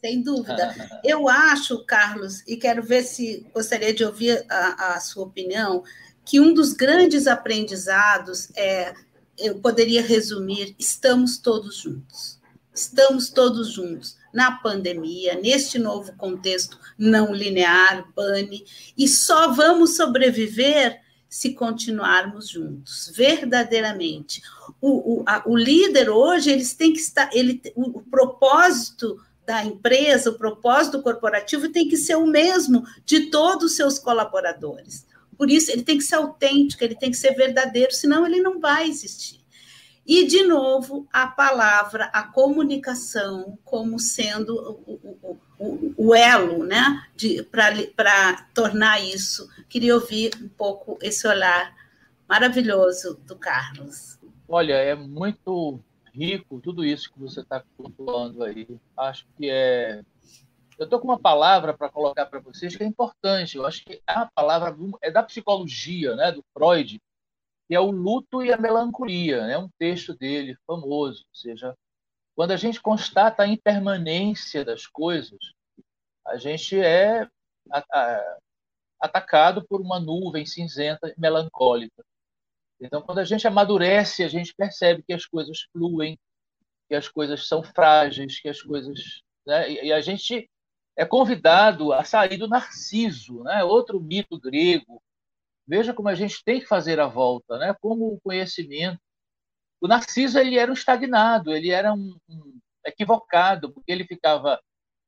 Speaker 1: Sem dúvida. Eu acho, Carlos, e quero ver se gostaria de ouvir a, a sua opinião, que um dos grandes aprendizados é, eu poderia resumir, estamos todos juntos. Estamos todos juntos na pandemia, neste novo contexto não linear, BANI, e só vamos sobreviver se continuarmos juntos, verdadeiramente. O, o, a, o líder hoje, eles têm que estar, ele, o, o propósito da empresa, o propósito corporativo tem que ser o mesmo de todos os seus colaboradores. Por isso, ele tem que ser autêntico, ele tem que ser verdadeiro, senão ele não vai existir. E, de novo, a palavra, a comunicação, como sendo o, o, o, o elo né, para tornar isso. Queria ouvir um pouco esse olhar maravilhoso do Carlos.
Speaker 3: Olha, é muito rico tudo isso que você está pontuando aí. Acho que é eu estou com uma palavra para colocar para vocês que é importante. Eu acho que a palavra é da psicologia, né, do Freud, que é o luto e a melancolia. É né, um texto dele famoso. Ou seja, quando a gente constata a impermanência das coisas, a gente é atacado por uma nuvem cinzenta e melancólica. Então, quando a gente amadurece, a gente percebe que as coisas fluem, que as coisas são frágeis, que as coisas. Né? E a gente é convidado a sair do Narciso, né? outro mito grego. Veja como a gente tem que fazer a volta, né? como o conhecimento. O Narciso ele era um estagnado, ele era um, um, equivocado, porque ele ficava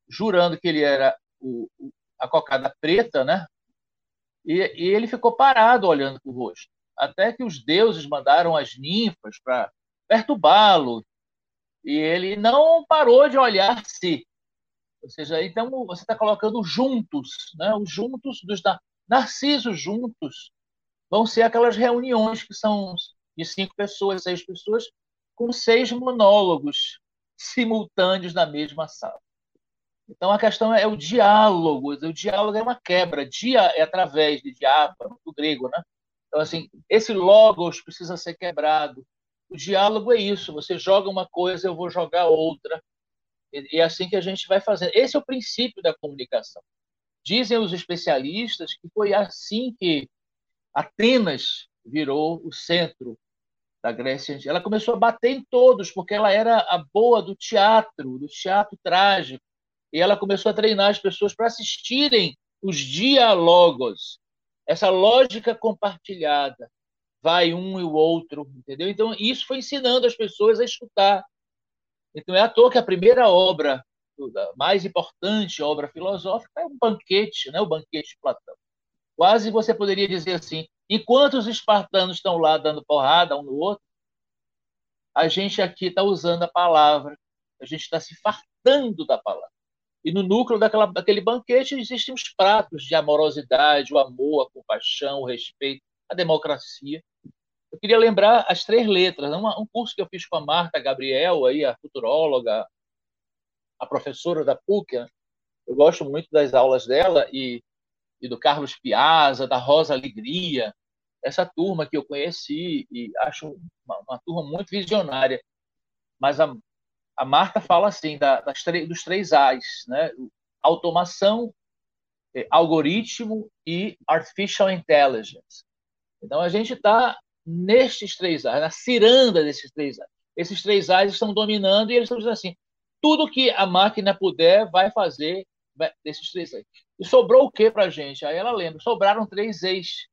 Speaker 3: jurando que ele era o, a cocada preta, né? E, e ele ficou parado olhando para o rosto. Até que os deuses mandaram as ninfas para perturbá-lo. E ele não parou de olhar-se. Ou seja, então você está colocando juntos, né? os juntos dos narcisos juntos. Vão ser aquelas reuniões que são de cinco pessoas, seis pessoas, com seis monólogos simultâneos na mesma sala. Então a questão é o diálogo. O diálogo é uma quebra. Dia é através de diáfano, do grego, né? Então assim, esse logos precisa ser quebrado. O diálogo é isso. Você joga uma coisa, eu vou jogar outra. E é assim que a gente vai fazendo. Esse é o princípio da comunicação. Dizem os especialistas que foi assim que Atenas virou o centro da Grécia. Ela começou a bater em todos, porque ela era a boa do teatro, do teatro trágico e ela começou a treinar as pessoas para assistirem os diálogos, essa lógica compartilhada. Vai um e o outro, entendeu? Então, isso foi ensinando as pessoas a escutar. Então, é à toa que a primeira obra, a mais importante obra filosófica, é um banquete, né? o banquete de Platão. Quase você poderia dizer assim: enquanto os espartanos estão lá dando porrada um no outro, a gente aqui está usando a palavra, a gente está se fartando da palavra. E no núcleo daquela, daquele banquete existem os pratos de amorosidade, o amor, a compaixão, o respeito, a democracia. Eu queria lembrar as três letras. Um, um curso que eu fiz com a Marta Gabriel, aí, a futuróloga, a professora da PUC. Né? Eu gosto muito das aulas dela e, e do Carlos Piazza, da Rosa Alegria, essa turma que eu conheci e acho uma, uma turma muito visionária. Mas a, a Marta fala assim da, das dos três A's, né? Automação, é, algoritmo e artificial intelligence. Então a gente está nestes três A's, na ciranda desses três A's. Esses três A's estão dominando e eles estão dizendo assim: tudo que a máquina puder vai fazer desses três A's. E sobrou o que para a gente? Aí ela lembra: sobraram três E's.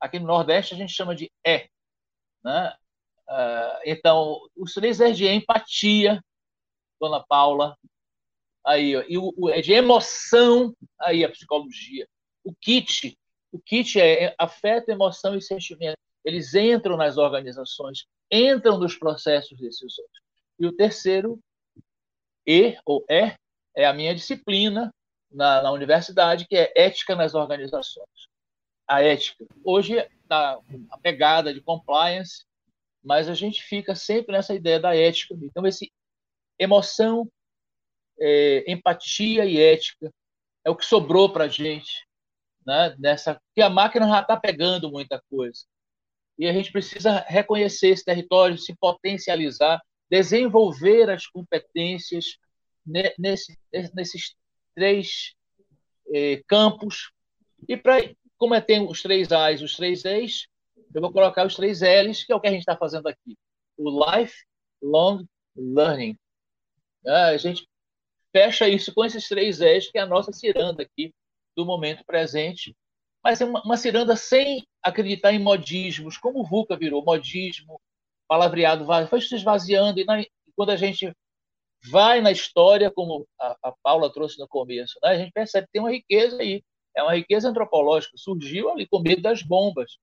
Speaker 3: Aqui no Nordeste a gente chama de E. Né? Uh, então, os três E's de empatia, Dona Paula. Aí, ó, e o, o, é de emoção, aí a psicologia. O kit, o kit é, é afeto, emoção e sentimento. Eles entram nas organizações, entram nos processos decisórios. E o terceiro, E ou E, é a minha disciplina na, na universidade, que é ética nas organizações. A ética. Hoje está a pegada de compliance, mas a gente fica sempre nessa ideia da ética. Então, esse emoção, é, empatia e ética é o que sobrou para a gente, né? Nessa que a máquina já está pegando muita coisa e a gente precisa reconhecer esse território, se potencializar, desenvolver as competências nesse, nesses três é, campos e para como é, tem os três A's, os três E's, eu vou colocar os três L's, que é o que a gente está fazendo aqui. O Lifelong Learning. Ah, a gente fecha isso com esses três eixos, que é a nossa ciranda aqui do momento presente. Mas é uma, uma ciranda sem acreditar em modismos, como o VUCA virou modismo, palavreado, foi se esvaziando. E na, quando a gente vai na história, como a, a Paula trouxe no começo, né, a gente percebe que tem uma riqueza aí. É uma riqueza antropológica. Surgiu ali com medo das bombas.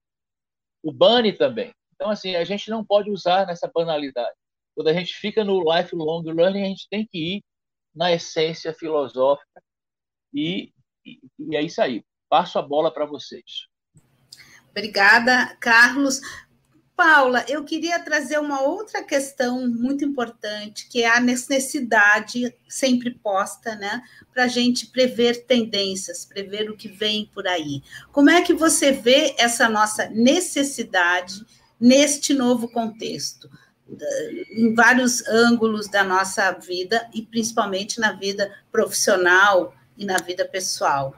Speaker 3: O Bunny também. Então, assim, a gente não pode usar nessa banalidade. Quando a gente fica no lifelong learning, a gente tem que ir na essência filosófica e, e, e é isso aí. Passo a bola para vocês.
Speaker 1: Obrigada, Carlos. Paula, eu queria trazer uma outra questão muito importante, que é a necessidade sempre posta, né, para a gente prever tendências, prever o que vem por aí. Como é que você vê essa nossa necessidade neste novo contexto? em vários ângulos da nossa vida e principalmente na vida profissional e na vida pessoal.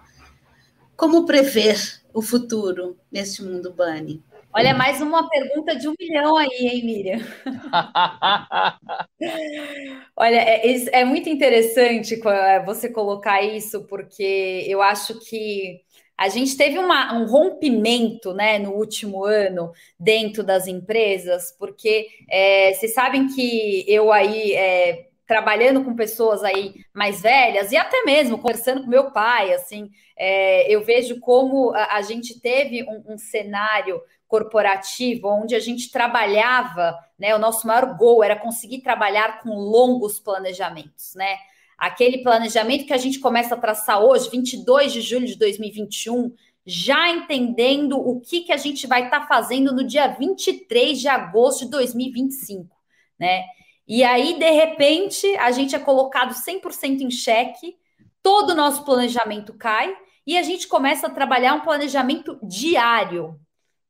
Speaker 1: Como prever o futuro neste mundo Bunny?
Speaker 2: Olha, mais uma pergunta de um milhão aí, hein, Miriam? Olha, é, é, muito interessante você colocar isso, porque eu acho que a gente teve uma, um rompimento né, no último ano dentro das empresas, porque é, vocês sabem que eu aí é, trabalhando com pessoas aí mais velhas e até mesmo conversando com meu pai, assim, é, eu vejo como a, a gente teve um, um, cenário corporativo onde a gente trabalhava, né? O nosso maior gol era conseguir trabalhar com longos planejamentos, né? Aquele planejamento que a gente começa a traçar hoje, 22 de julho de 2021, já entendendo o que, que a gente vai estar tá fazendo no dia 23 de agosto de 2025, né? E aí, de repente, a gente é colocado 100% em xeque, todo o nosso planejamento cai e a gente começa a trabalhar um planejamento diário,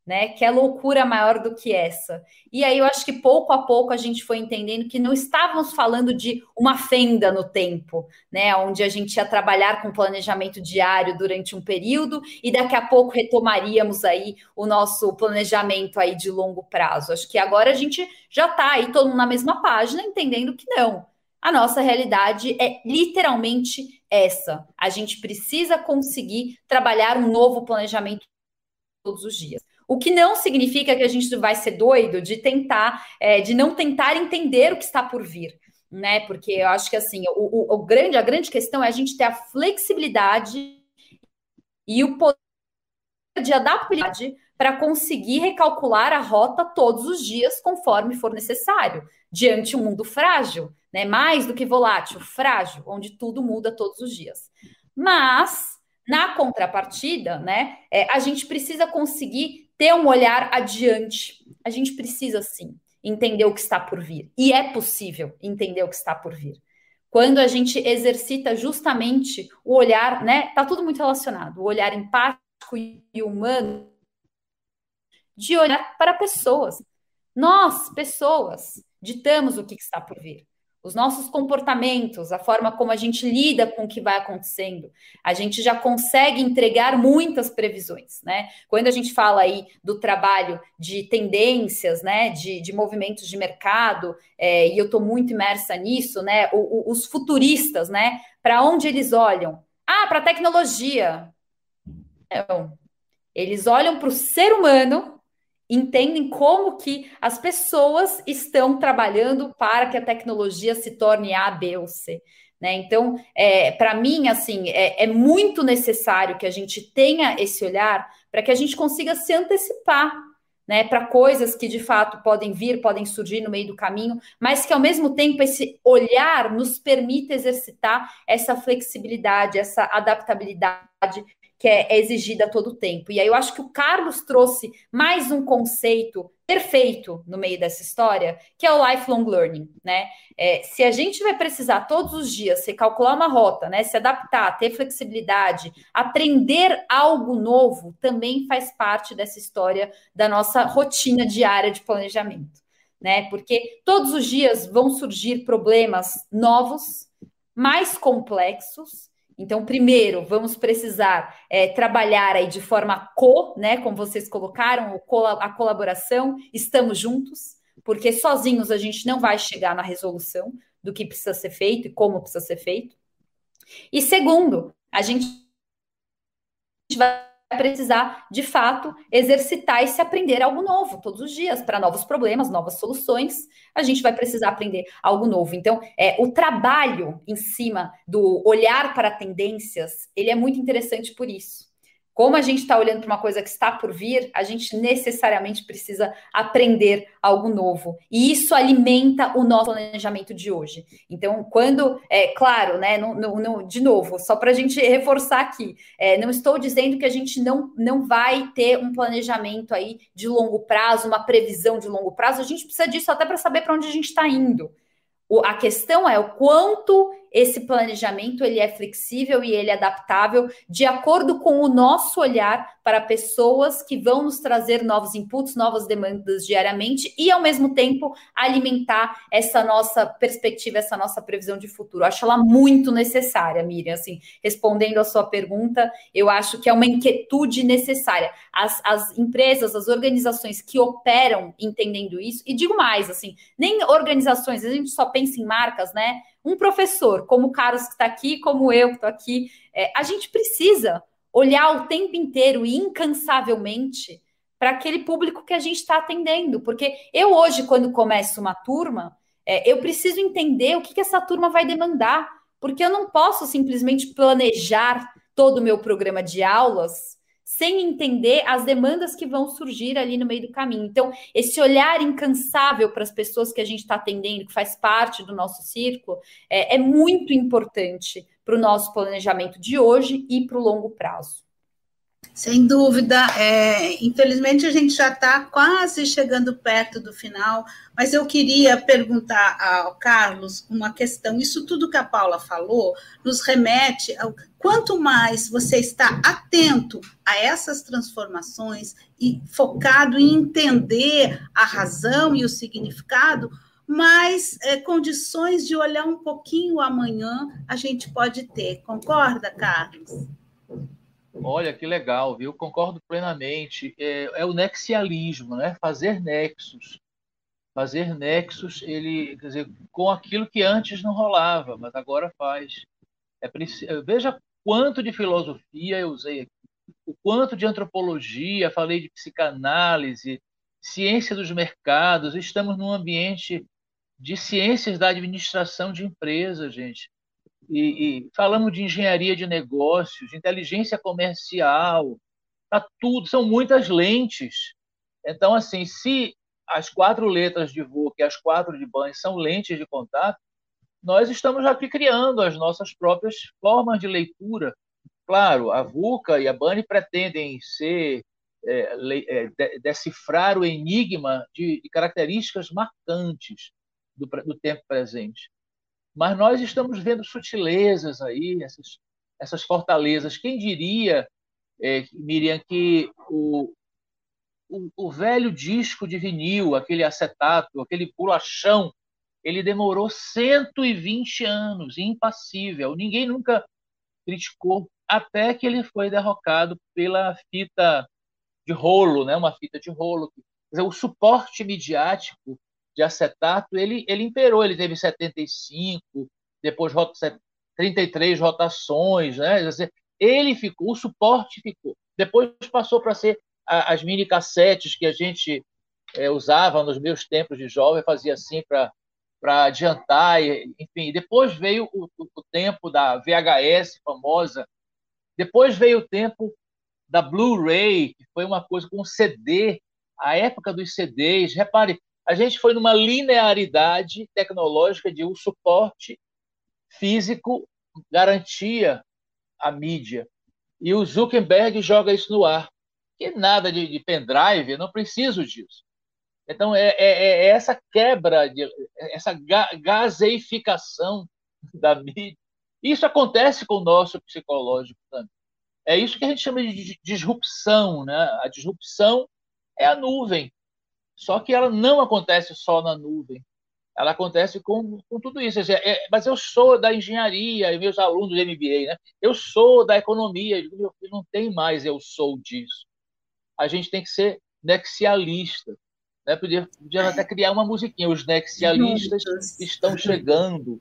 Speaker 2: né? Que é loucura maior do que essa. E aí eu acho que pouco a pouco a gente foi entendendo que não estávamos falando de uma fenda no tempo, né? Onde a gente ia trabalhar com planejamento diário durante um período e daqui a pouco retomaríamos aí o nosso planejamento aí de longo prazo. Acho que agora a gente já está aí todo mundo na mesma página, entendendo que não. A nossa realidade é literalmente essa. A gente precisa conseguir trabalhar um novo planejamento todos os dias. O que não significa que a gente vai ser doido de tentar, é, de não tentar entender o que está por vir, né? Porque eu acho que assim, o, o, o grande, a grande questão é a gente ter a flexibilidade e o poder de adaptabilidade para conseguir recalcular a rota todos os dias, conforme for necessário, diante de um mundo frágil, né? Mais do que volátil, frágil, onde tudo muda todos os dias. Mas na contrapartida, né, é, a gente precisa conseguir ter um olhar adiante. A gente precisa, sim, entender o que está por vir. E é possível entender o que está por vir. Quando a gente exercita justamente o olhar, né? Tá tudo muito relacionado, o olhar empático e humano de olhar para pessoas. Nós, pessoas, ditamos o que está por vir os nossos comportamentos, a forma como a gente lida com o que vai acontecendo, a gente já consegue entregar muitas previsões, né? Quando a gente fala aí do trabalho de tendências, né, de, de movimentos de mercado, é, e eu estou muito imersa nisso, né? O, o, os futuristas, né? Para onde eles olham? Ah, para a tecnologia. Não. Eles olham para o ser humano entendem como que as pessoas estão trabalhando para que a tecnologia se torne A, B ou C. Né? Então, é, para mim, assim, é, é, muito necessário que a gente tenha esse olhar para que a gente consiga se antecipar né, para coisas que de fato podem vir, podem surgir no meio do caminho, mas que ao mesmo tempo esse olhar nos permita exercitar essa flexibilidade, essa adaptabilidade que é exigida a todo tempo. E aí eu acho que o Carlos trouxe mais um conceito perfeito no meio dessa história, que é o lifelong learning, né? É, se a gente vai precisar todos os dias se calcular uma rota, né, se adaptar, ter flexibilidade, aprender algo novo, também faz parte dessa história da nossa rotina diária de planejamento, né? Porque todos os dias vão surgir problemas novos, mais complexos, então, primeiro, vamos precisar é, trabalhar aí de forma co, né? Como vocês colocaram, a colaboração, estamos juntos, porque sozinhos a gente não vai chegar na resolução do que precisa ser feito e como precisa ser feito. E segundo, a gente vai precisar, de fato, exercitar e se aprender algo novo todos os dias para novos problemas, novas soluções. A gente vai precisar aprender algo novo. Então, é, o trabalho em cima do olhar para tendências, ele é muito interessante por isso. Como a gente está olhando para uma coisa que está por vir, a gente necessariamente precisa aprender algo novo. E isso alimenta o nosso planejamento de hoje. Então, quando, é claro, né, de novo, só para a gente reforçar aqui, é, não estou dizendo que a gente não, não vai ter um planejamento aí de longo prazo, uma previsão de longo prazo, a gente precisa disso até para saber para onde a gente está indo. O, a questão é o quanto esse planejamento ele é flexível e ele é adaptável de acordo com o nosso olhar para pessoas que vão nos trazer novos inputs, novas demandas diariamente e ao mesmo tempo alimentar essa nossa perspectiva, essa nossa previsão de futuro. Eu acho ela muito necessária, Miriam. Assim, respondendo a sua pergunta, eu acho que é uma inquietude necessária. As, as empresas, as organizações que operam entendendo isso, e digo mais, assim, nem organizações, a gente só pensa em marcas, né? Um professor, como o Carlos que está aqui, como eu que estou aqui, é, a gente precisa olhar o tempo inteiro e incansavelmente para aquele público que a gente está atendendo. Porque eu hoje, quando começo uma turma, É, eu preciso entender o que, que essa turma vai demandar, porque eu não posso simplesmente planejar todo o meu programa de aulas sem entender as demandas que vão surgir ali no meio do caminho. Então, esse olhar incansável para as pessoas que a gente está atendendo, que faz parte do nosso círculo, é, é muito importante para o nosso planejamento de hoje e para o longo prazo.
Speaker 1: Sem dúvida. É, infelizmente, a gente já está quase chegando perto do final, mas eu queria perguntar ao Carlos uma questão. Isso tudo que a Paula falou nos remete ao quanto mais você está atento a essas transformações e focado em entender a razão e o significado, mais é, condições de olhar um pouquinho amanhã a gente pode ter. Concorda, Carlos?
Speaker 3: Olha que legal, viu? Concordo plenamente. É, é, o nexialismo, né? Fazer nexos. Fazer nexos, ele, quer dizer, com aquilo que antes não rolava, mas agora faz. É, veja quanto de filosofia eu usei aqui, o quanto de antropologia, falei de psicanálise, ciência dos mercados. Estamos num ambiente de ciências da administração de empresas, gente e, e falamos de engenharia de negócios, de inteligência comercial, tá tudo, são muitas lentes. Então, assim, se as quatro letras de VOC e as quatro de BAN são lentes de contato, nós estamos aqui criando as nossas próprias formas de leitura. Claro, a VUCA e a BANI pretendem ser é, é, decifrar o enigma de, de características marcantes do, do, tempo presente. Mas nós estamos vendo sutilezas aí, essas, essas fortalezas. Quem diria, é, Miriam, que o, o, o, velho disco de vinil, aquele acetato, aquele bolachão, ele demorou 120 anos, impassível. Ninguém nunca criticou, até que ele foi derrocado pela fita de rolo, né? uma fita de rolo. Dizer, o suporte midiático de acetato, ele, ele imperou, ele teve 75, depois 33 rotações, né? Ele ficou, o suporte ficou. Depois passou para ser as mini cassetes que a gente é, usava nos meus tempos de jovem, fazia assim para para adiantar, enfim. Depois veio o, o, o, tempo da VHS famosa, depois veio o tempo da Blu-ray, que foi uma coisa com CD, a época dos CDs. Repare, a gente foi numa linearidade tecnológica de um suporte físico garantia a mídia. E o Zuckerberg joga isso no ar. Que nada de, de pendrive, não preciso disso. Então, é, é, é essa quebra, de, essa ga, gaseificação da mídia. Isso acontece com o nosso psicológico também. É isso que a gente chama de disrupção. Né? A disrupção é a nuvem. Só que ela não acontece só na nuvem. Ela acontece com, com tudo isso. É, mas eu sou da engenharia, e meus alunos do MBA, né? eu sou da economia. Meu filho, não tem mais eu sou disso. A gente tem que ser nexialista. Né? Podia, podia até criar uma musiquinha. Os nexialistas estão chegando.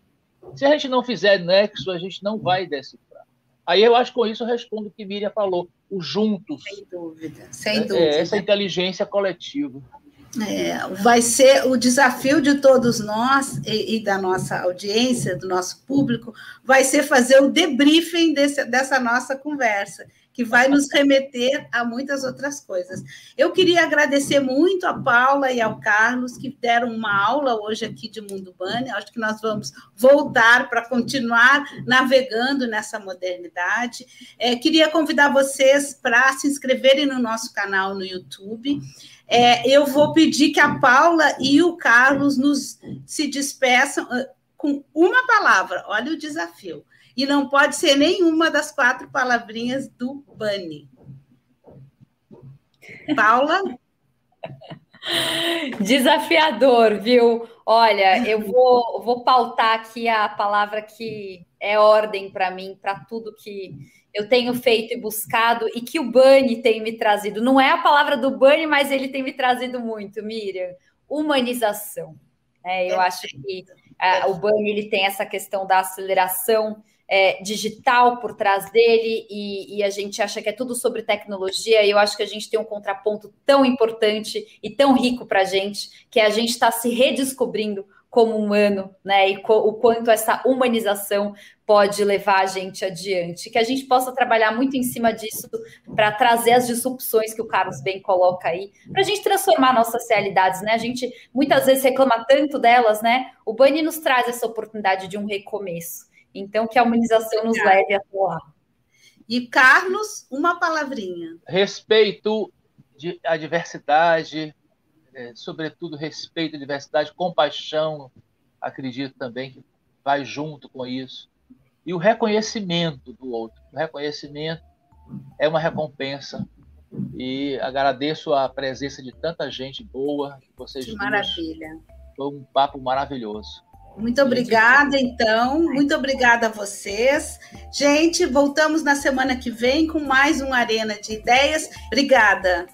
Speaker 3: Se a gente não fizer nexo, a gente não vai decifrar. Aí eu acho que com isso eu respondo o que Miriam falou, o juntos.
Speaker 1: Sem dúvida, sem é, dúvida.
Speaker 3: essa inteligência coletiva.
Speaker 1: É, vai ser o desafio de todos nós e, e, da nossa audiência, do nosso público, vai ser fazer o debriefing desse, dessa nossa conversa, que vai nos remeter a muitas outras coisas. Eu queria agradecer muito a Paula e ao Carlos, que deram uma aula hoje aqui de Mundo Bunny. Acho que nós vamos voltar para continuar navegando nessa modernidade. É, queria convidar vocês para se inscreverem no nosso canal no YouTube. É, eu vou pedir que a Paula e o Carlos nos se despeçam ah, com uma palavra. Olha o desafio. E não pode ser nenhuma das quatro palavrinhas do Bunny. Paula?
Speaker 2: Desafiador, viu? Olha, eu vou, vou pautar aqui a palavra que é ordem para mim, para tudo que eu tenho feito e buscado e que o Bunny tem me trazido. Não é a palavra do Bunny, mas ele tem me trazido muito, Miriam. Humanização. É, eu acho que a, o Bunny ele tem essa questão da aceleração é, digital por trás dele e, e, a gente acha que é tudo sobre tecnologia. E eu acho que a gente tem um contraponto tão importante e tão rico para a gente que a gente está se redescobrindo como humano, né? E o quanto essa humanização pode levar a gente adiante. Que a gente possa trabalhar muito em cima disso para trazer as disrupções que o Carlos bem coloca aí, para a gente transformar nossas realidades, né? A gente muitas vezes reclama tanto delas, né? O Bunny nos traz essa oportunidade de um recomeço. Então, que a humanização nos leve a lá.
Speaker 1: E Carlos, uma palavrinha.
Speaker 3: Respeito a diversidade, é, sobretudo respeito à diversidade, compaixão, acredito também que vai junto com isso. E o reconhecimento do outro. O reconhecimento é uma recompensa. E agradeço a presença de tanta gente boa. Vocês
Speaker 1: que maravilha.
Speaker 3: Foi um papo maravilhoso.
Speaker 1: Muito obrigada, então. Muito obrigada a vocês. Gente, voltamos na semana que vem com mais um Arena de Ideias. Obrigada.